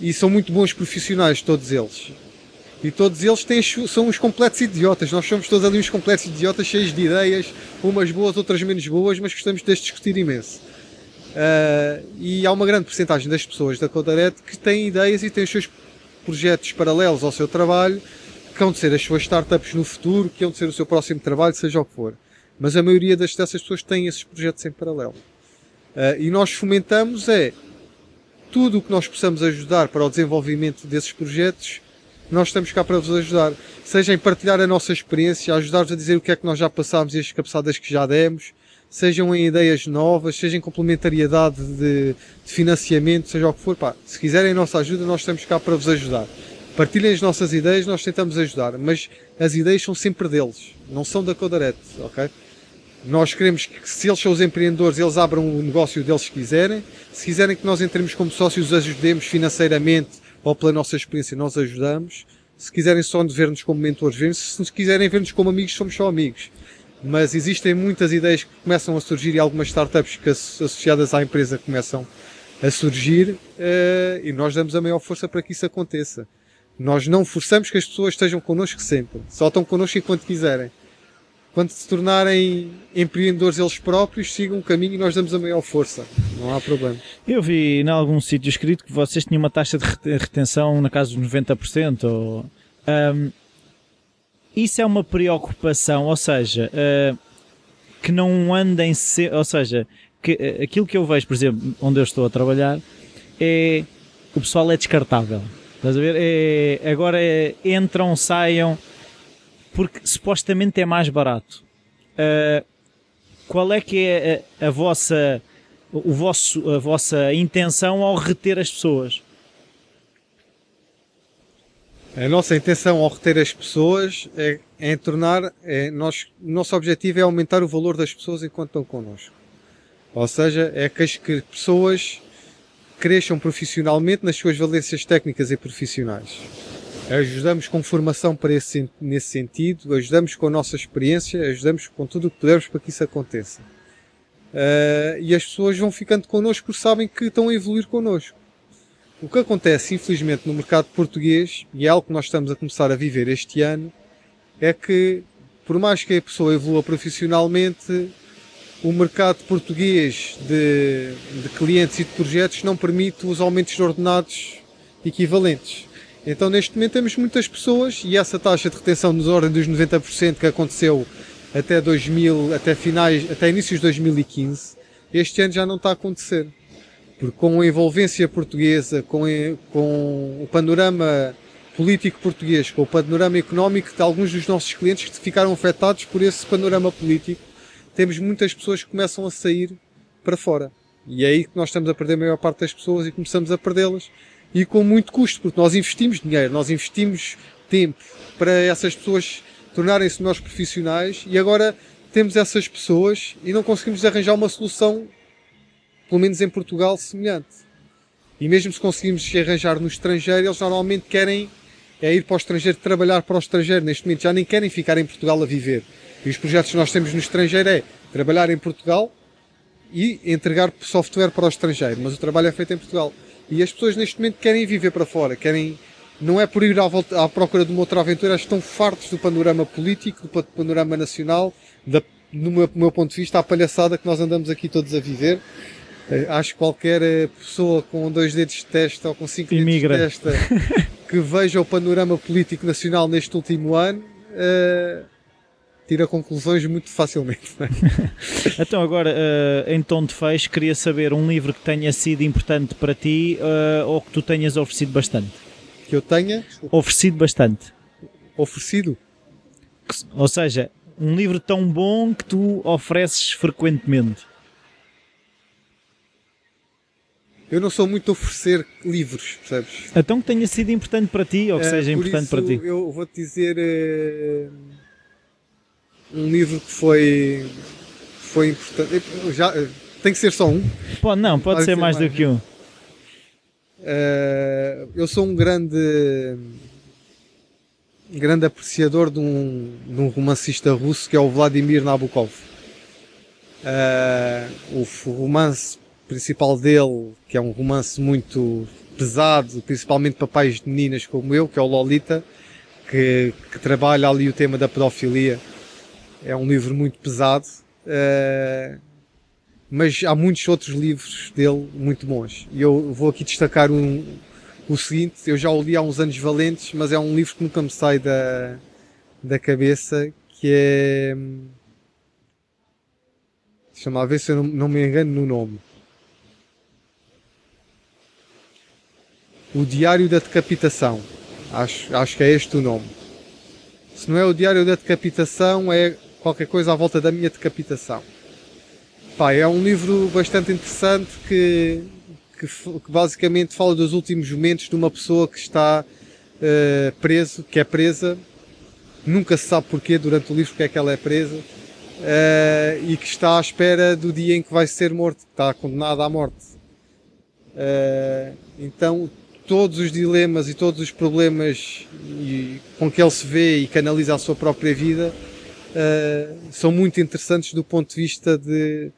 E são muito bons profissionais, todos eles. E todos eles têm, são uns completos idiotas. Nós somos todos ali uns completos idiotas, cheios de ideias, umas boas, outras menos boas, mas gostamos de discutir imenso. Uh, e há uma grande porcentagem das pessoas da Codaret que têm ideias e têm os seus projetos paralelos ao seu trabalho, que vão ser as suas startups no futuro, que vão ser o seu próximo trabalho, seja o que for. Mas a maioria dessas pessoas têm esses projetos em paralelo. Uh, e nós fomentamos é tudo o que nós possamos ajudar para o desenvolvimento desses projetos, nós estamos cá para vos ajudar. Seja em partilhar a nossa experiência, ajudar-vos a dizer o que é que nós já passámos e as cabeçadas que já demos, sejam em ideias novas, seja em complementariedade de, de financiamento, seja o que for, pá, se quiserem nossa ajuda, nós estamos cá para vos ajudar. Partilhem as nossas ideias, nós tentamos ajudar, mas as ideias são sempre deles, não são da Codarete, ok? Nós queremos que, se eles são os empreendedores, eles abram o negócio deles se quiserem. Se quiserem que nós entremos como sócios, ajudemos financeiramente ou pela nossa experiência, nós ajudamos. Se quiserem só ver-nos como mentores, vemos. Se quiserem ver-nos como amigos, somos só amigos mas existem muitas ideias que começam a surgir e algumas startups que associadas à empresa começam a surgir uh, e nós damos a maior força para que isso aconteça. Nós não forçamos que as pessoas estejam connosco sempre, só estão connosco enquanto quiserem. Quando se tornarem empreendedores eles próprios, sigam o caminho e nós damos a maior força. Não há problema. Eu vi em algum sítio escrito que vocês tinham uma taxa de retenção na casa dos 90%. Ou, um, isso é uma preocupação, ou seja, uh, que não andem, se, ou seja, que uh, aquilo que eu vejo, por exemplo, onde eu estou a trabalhar, é o pessoal é descartável. Estás a ver? É, agora é, entram, saiam, porque supostamente é mais barato. Uh, qual é que é a, a, vossa, o vosso, a vossa intenção ao reter as pessoas? A nossa intenção ao reter as pessoas é, é tornar, é, nós, o nosso objetivo é aumentar o valor das pessoas enquanto estão connosco. Ou seja, é que as pessoas cresçam profissionalmente nas suas valências técnicas e profissionais. Ajudamos com formação para esse, nesse sentido, ajudamos com a nossa experiência, ajudamos com tudo o que pudermos para que isso aconteça. Uh, e as pessoas vão ficando connosco porque sabem que estão a evoluir connosco. O que acontece, infelizmente, no mercado português, e é algo que nós estamos a começar a viver este ano, é que, por mais que a pessoa evolua profissionalmente, o mercado português de, de clientes e de projetos não permite os aumentos de ordenados equivalentes. Então, neste momento, temos muitas pessoas e essa taxa de retenção nos ordens dos 90% que aconteceu até 2000, até finais, até inícios de 2015, este ano já não está a acontecer. Porque com a envolvência portuguesa, com, com o panorama político português, com o panorama económico de alguns dos nossos clientes que ficaram afetados por esse panorama político, temos muitas pessoas que começam a sair para fora. E é aí que nós estamos a perder a maior parte das pessoas e começamos a perdê-las. E com muito custo, porque nós investimos dinheiro, nós investimos tempo para essas pessoas tornarem-se nós profissionais e agora temos essas pessoas e não conseguimos arranjar uma solução pelo menos em Portugal, semelhante. E mesmo se conseguimos arranjar no estrangeiro, eles normalmente querem é ir para o estrangeiro, trabalhar para o estrangeiro. Neste momento já nem querem ficar em Portugal a viver. E os projetos que nós temos no estrangeiro é trabalhar em Portugal e entregar software para o estrangeiro. Mas o trabalho é feito em Portugal. E as pessoas neste momento querem viver para fora, querem não é por ir à, volta, à procura de uma outra aventura, estão fartos do panorama político, do panorama nacional, da, no meu, meu ponto de vista, a palhaçada que nós andamos aqui todos a viver. Eh, acho que qualquer eh, pessoa com dois dedos de testa ou com cinco Imigra. dedos de testa que veja o panorama político nacional neste último ano uh, tira conclusões muito facilmente. É? então, agora, uh, em tom de fecho, queria saber um livro que tenha sido importante para ti uh, ou que tu tenhas oferecido bastante. Que eu tenha? Oferecido bastante. Oferecido? Ou seja, um livro tão bom que tu ofereces frequentemente. Eu não sou muito a oferecer livros, percebes? Então que tenha sido importante para ti ou que é, seja importante para ti. Eu vou-te dizer uh, um livro que foi, foi importante. Já, tem que ser só um? Pode, não, pode, pode ser, ser, mais, mais do que um. Uh, eu sou um grande grande apreciador de um, de um romancista russo que é o Vladimir Nabokov. Uh, o romance principal dele, que é um romance muito pesado, principalmente para pais de meninas como eu, que é o Lolita, que, que trabalha ali o tema da pedofilia. É um livro muito pesado, uh, mas há muitos outros livros dele muito bons. E eu vou aqui destacar um, o seguinte, eu já o li há uns anos valentes, mas é um livro que nunca me sai da, da cabeça, que é... Deixa-me lá ver se eu não, não me engano no nome. O Diário da Decapitação. Acho, acho que é este o nome. Se não é o Diário da Decapitação, é qualquer coisa à volta da minha decapitação. Pá, é um livro bastante interessante que, que, que basicamente fala dos últimos momentos de uma pessoa que está uh, preso, que é presa, nunca se sabe porquê durante o livro porque é que ela é presa, uh, e que está à espera do dia em que vai ser morto, que está condenada à morte. Uh, então todos os dilemas e todos os problemas e, com que ele se vê e canaliza a sua própria vida uh, são muito interessantes do ponto de vista de,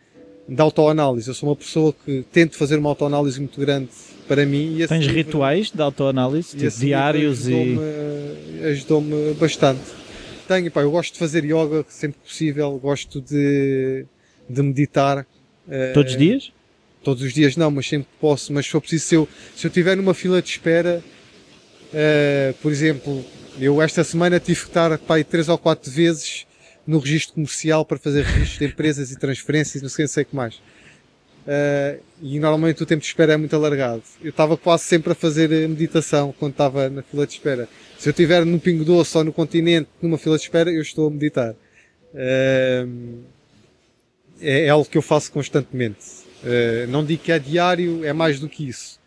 de autoanálise. Eu sou uma pessoa que tento fazer uma autoanálise muito grande para mim. E Tens livro, rituais de autoanálise, tipo diários ajudou e. Ajudou-me bastante. Tenho, pá, eu gosto de fazer yoga sempre possível, gosto de, de meditar. Todos os dias? Todos os dias não, mas sempre posso, mas se for preciso, se eu, se eu tiver numa fila de espera, uh, por exemplo, Eu esta semana tive que estar aí três ou quatro vezes no registro comercial para fazer registro de empresas e transferências, não sei, não sei o que mais. Uh, e normalmente o tempo de espera é muito alargado. Eu estava quase sempre a fazer meditação quando estava na fila de espera. Se eu estiver no Pingo Doce ou no continente numa fila de espera, eu estou a meditar. Uh, é, algo que eu faço constantemente. Uh, não digo que é diário, é mais do que isso.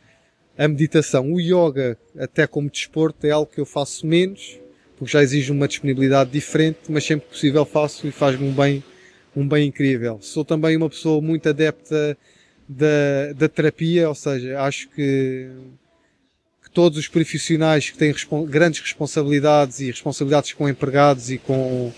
A meditação, o yoga, até como desporto, é algo que eu faço menos, porque já exige uma disponibilidade diferente, mas sempre que possível faço e faz-me um bem um bem incrível. Sou também uma pessoa muito adepta da, da terapia, ou seja, acho que, que todos os profissionais que têm grandes responsabilidades e responsabilidades com empregados e com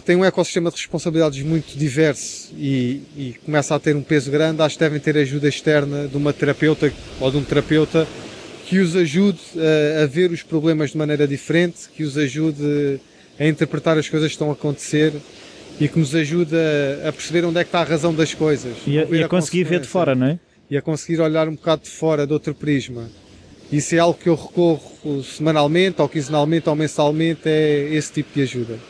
que têm um ecossistema de responsabilidades muito diverso e, e começa a ter um peso grande, acho que devem ter ajuda externa de uma terapeuta ou de um terapeuta que os ajude a, a ver os problemas de maneira diferente, que os ajude a interpretar as coisas que estão a acontecer e que nos ajuda a perceber onde é que está a razão das coisas. E a, e a conseguir ver de fora, não é? E a conseguir olhar um bocado de fora, de outro prisma. Isso é algo que eu recorro semanalmente, ou quinzenalmente, ou mensalmente, é esse tipo de ajuda.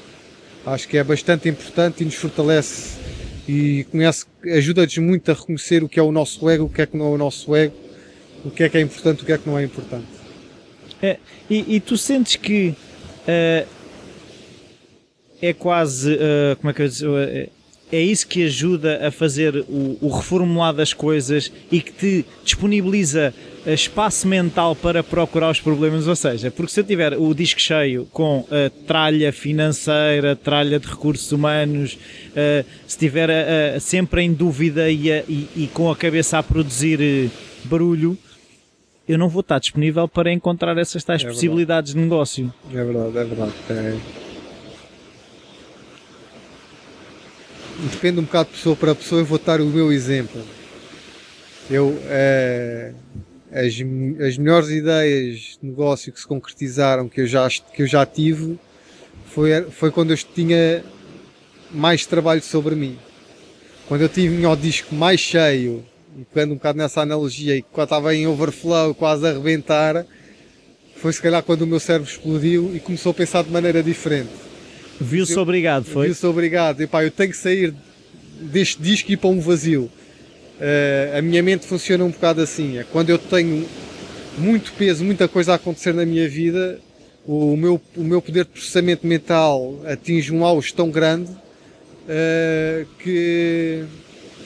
Acho que é bastante importante e nos fortalece e ajuda-nos muito a reconhecer o que é o nosso ego, o que é que não é o nosso ego, o que é que é importante, o que é que não é importante. É, e, e, tu sentes que uh, é quase, uh, como é que eu dizer, é, isso que ajuda a fazer o, o reformular das coisas e que te disponibiliza eh, espaço mental para procurar os problemas, ou seja, porque se eu tiver o disco cheio com a tralha financeira, tralha de recursos humanos, uh, se estiver uh, sempre em dúvida e, e, e, com a cabeça a produzir barulho, eu não vou estar disponível para encontrar essas tais é possibilidades de negócio. É verdade, é verdade. É depende um bocado de pessoa para pessoa, eu vou dar o meu exemplo. Eu, é, as, as melhores ideias de negócio que se concretizaram, que eu já, que eu já tive, foi, foi quando eu tinha mais trabalho sobre mim. Quando eu tive o disco mais cheio, e pegando um bocado nessa analogia, e quando estava em overflow, quase a arrebentar, foi se calhar quando o meu cérebro explodiu e começou a pensar de maneira diferente Viu-se obrigado, foi? Viu-se obrigado. E pá, eu tenho que sair deste disco e ir para um vazio. Uh, a minha mente funciona um bocado assim. É quando eu tenho muito peso, muita coisa a acontecer na minha vida, o meu, o meu poder de processamento mental atinge um auge tão grande uh, que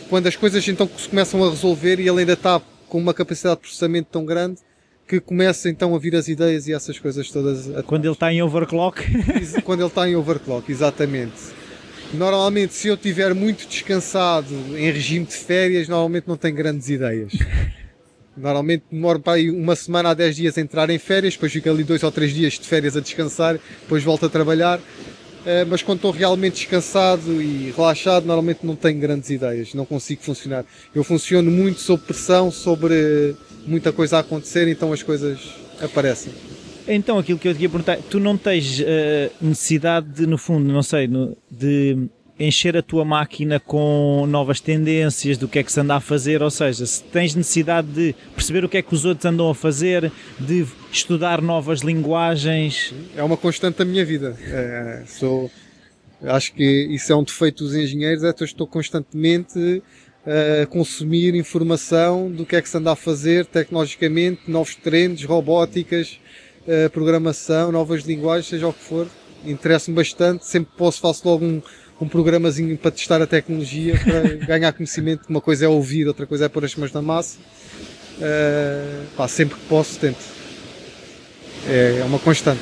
quando as coisas então se começam a resolver e ele ainda está com uma capacidade de processamento tão grande, que começa então a vir as ideias e essas coisas todas. Quando ele está em overclock? Quando ele está em overclock, exatamente. Normalmente, se eu estiver muito descansado em regime de férias, normalmente não tenho grandes ideias. Normalmente demoro para aí uma semana a 10 dias a entrar em férias, depois fico ali dois ou três dias de férias a descansar, depois volto a trabalhar. Eh, mas quando estou realmente descansado e relaxado, normalmente não tenho grandes ideias, não consigo funcionar. Eu funciono muito sob pressão, sobre muita coisa a acontecer, então as coisas aparecem. Então, aquilo que eu te ia perguntar, tu não tens uh, necessidade de, no fundo, não sei, no, de encher a tua máquina com novas tendências do que é que se anda a fazer, ou seja, se tens necessidade de perceber o que é que os outros andam a fazer, de estudar novas linguagens. É uma constante da minha vida. É, sou, acho que isso é um defeito dos engenheiros, é que eu estou constantemente a consumir informação do que é que se anda a fazer tecnologicamente, novos trends, robóticas, programação, novas linguagens, seja o que for. Interessa-me bastante, sempre posso faço logo um, um programazinho para testar a tecnologia, para ganhar conhecimento. Uma coisa é ouvir, outra coisa é pôr as mãos na massa. Uh, pá, sempre que posso, tento. É, é, uma constante.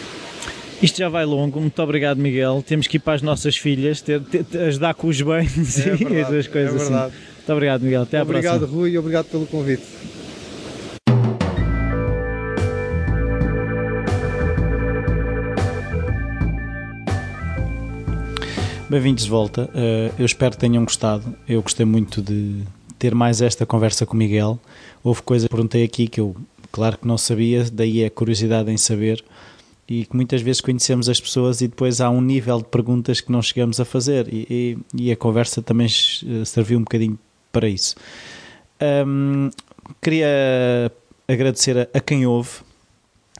Isto já vai longo, muito obrigado Miguel. Temos que ir para as nossas filhas, ter, ter, ajudar com os bens é e essas coisas é assim. Muito obrigado Miguel, até obrigado, à próxima. Obrigado Rui e obrigado pelo convite. Bem-vindos de volta. Uh, eu espero que tenham gostado. Eu gostei muito de ter mais esta conversa com o Miguel. Houve coisas que perguntei aqui que eu, claro que não sabia, daí a curiosidade em saber. E que muitas vezes conhecemos as pessoas e depois há um nível de perguntas que não chegamos a fazer. E, e, e a conversa também eh, serviu um bocadinho para isso. Um, queria agradecer a, a quem ouve,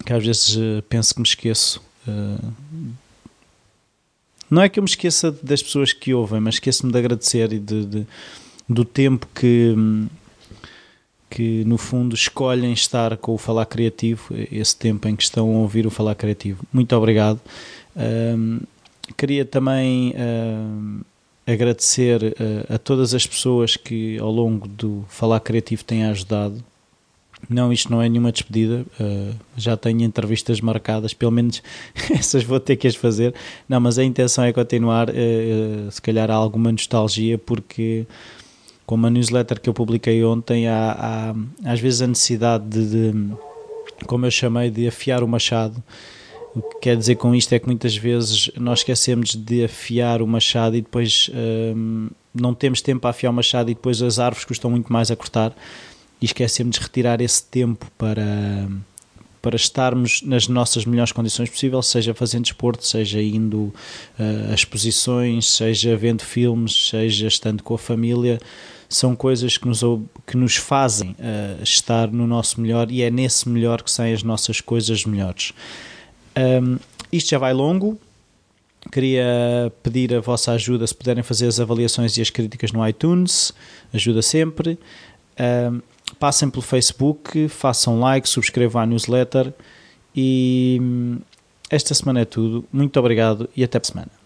que às vezes penso que me esqueço. não é que eu me esqueça das pessoas que ouvem, mas esqueço-me de agradecer e de, de, do tempo que, que, no fundo, escolhem estar com o Falar Criativo, esse tempo em que estão a ouvir o Falar Criativo. Muito obrigado. queria também agradecer uh, a todas as pessoas que ao longo do Falar Criativo têm ajudado. Não, isto não é nenhuma despedida, uh, já tenho entrevistas marcadas, pelo menos essas vou ter que as fazer. Não, mas a intenção é continuar, uh, se calhar há alguma nostalgia, porque como a newsletter que eu publiquei ontem, há, há às vezes a necessidade de, de, como eu chamei, de afiar o machado o que quer dizer com isto é que muitas vezes nós esquecemos de afiar o machado e depois hum, não temos tempo a afiar o machado e depois as árvores custam muito mais a cortar e esquecemos de retirar esse tempo para, para estarmos nas nossas melhores condições possíveis, seja fazendo desporto, seja indo uh, a exposições, seja vendo filmes, seja estando com a família. São coisas que nos, que nos fazem uh, estar no nosso melhor e é nesse melhor que saem as nossas coisas melhores. Um, isto já vai longo. Queria pedir a vossa ajuda se puderem fazer as avaliações e as críticas no iTunes, ajuda sempre. Um, passem pelo Facebook, façam like, subscrevam a newsletter e hum, esta semana é tudo. Muito obrigado e até a semana.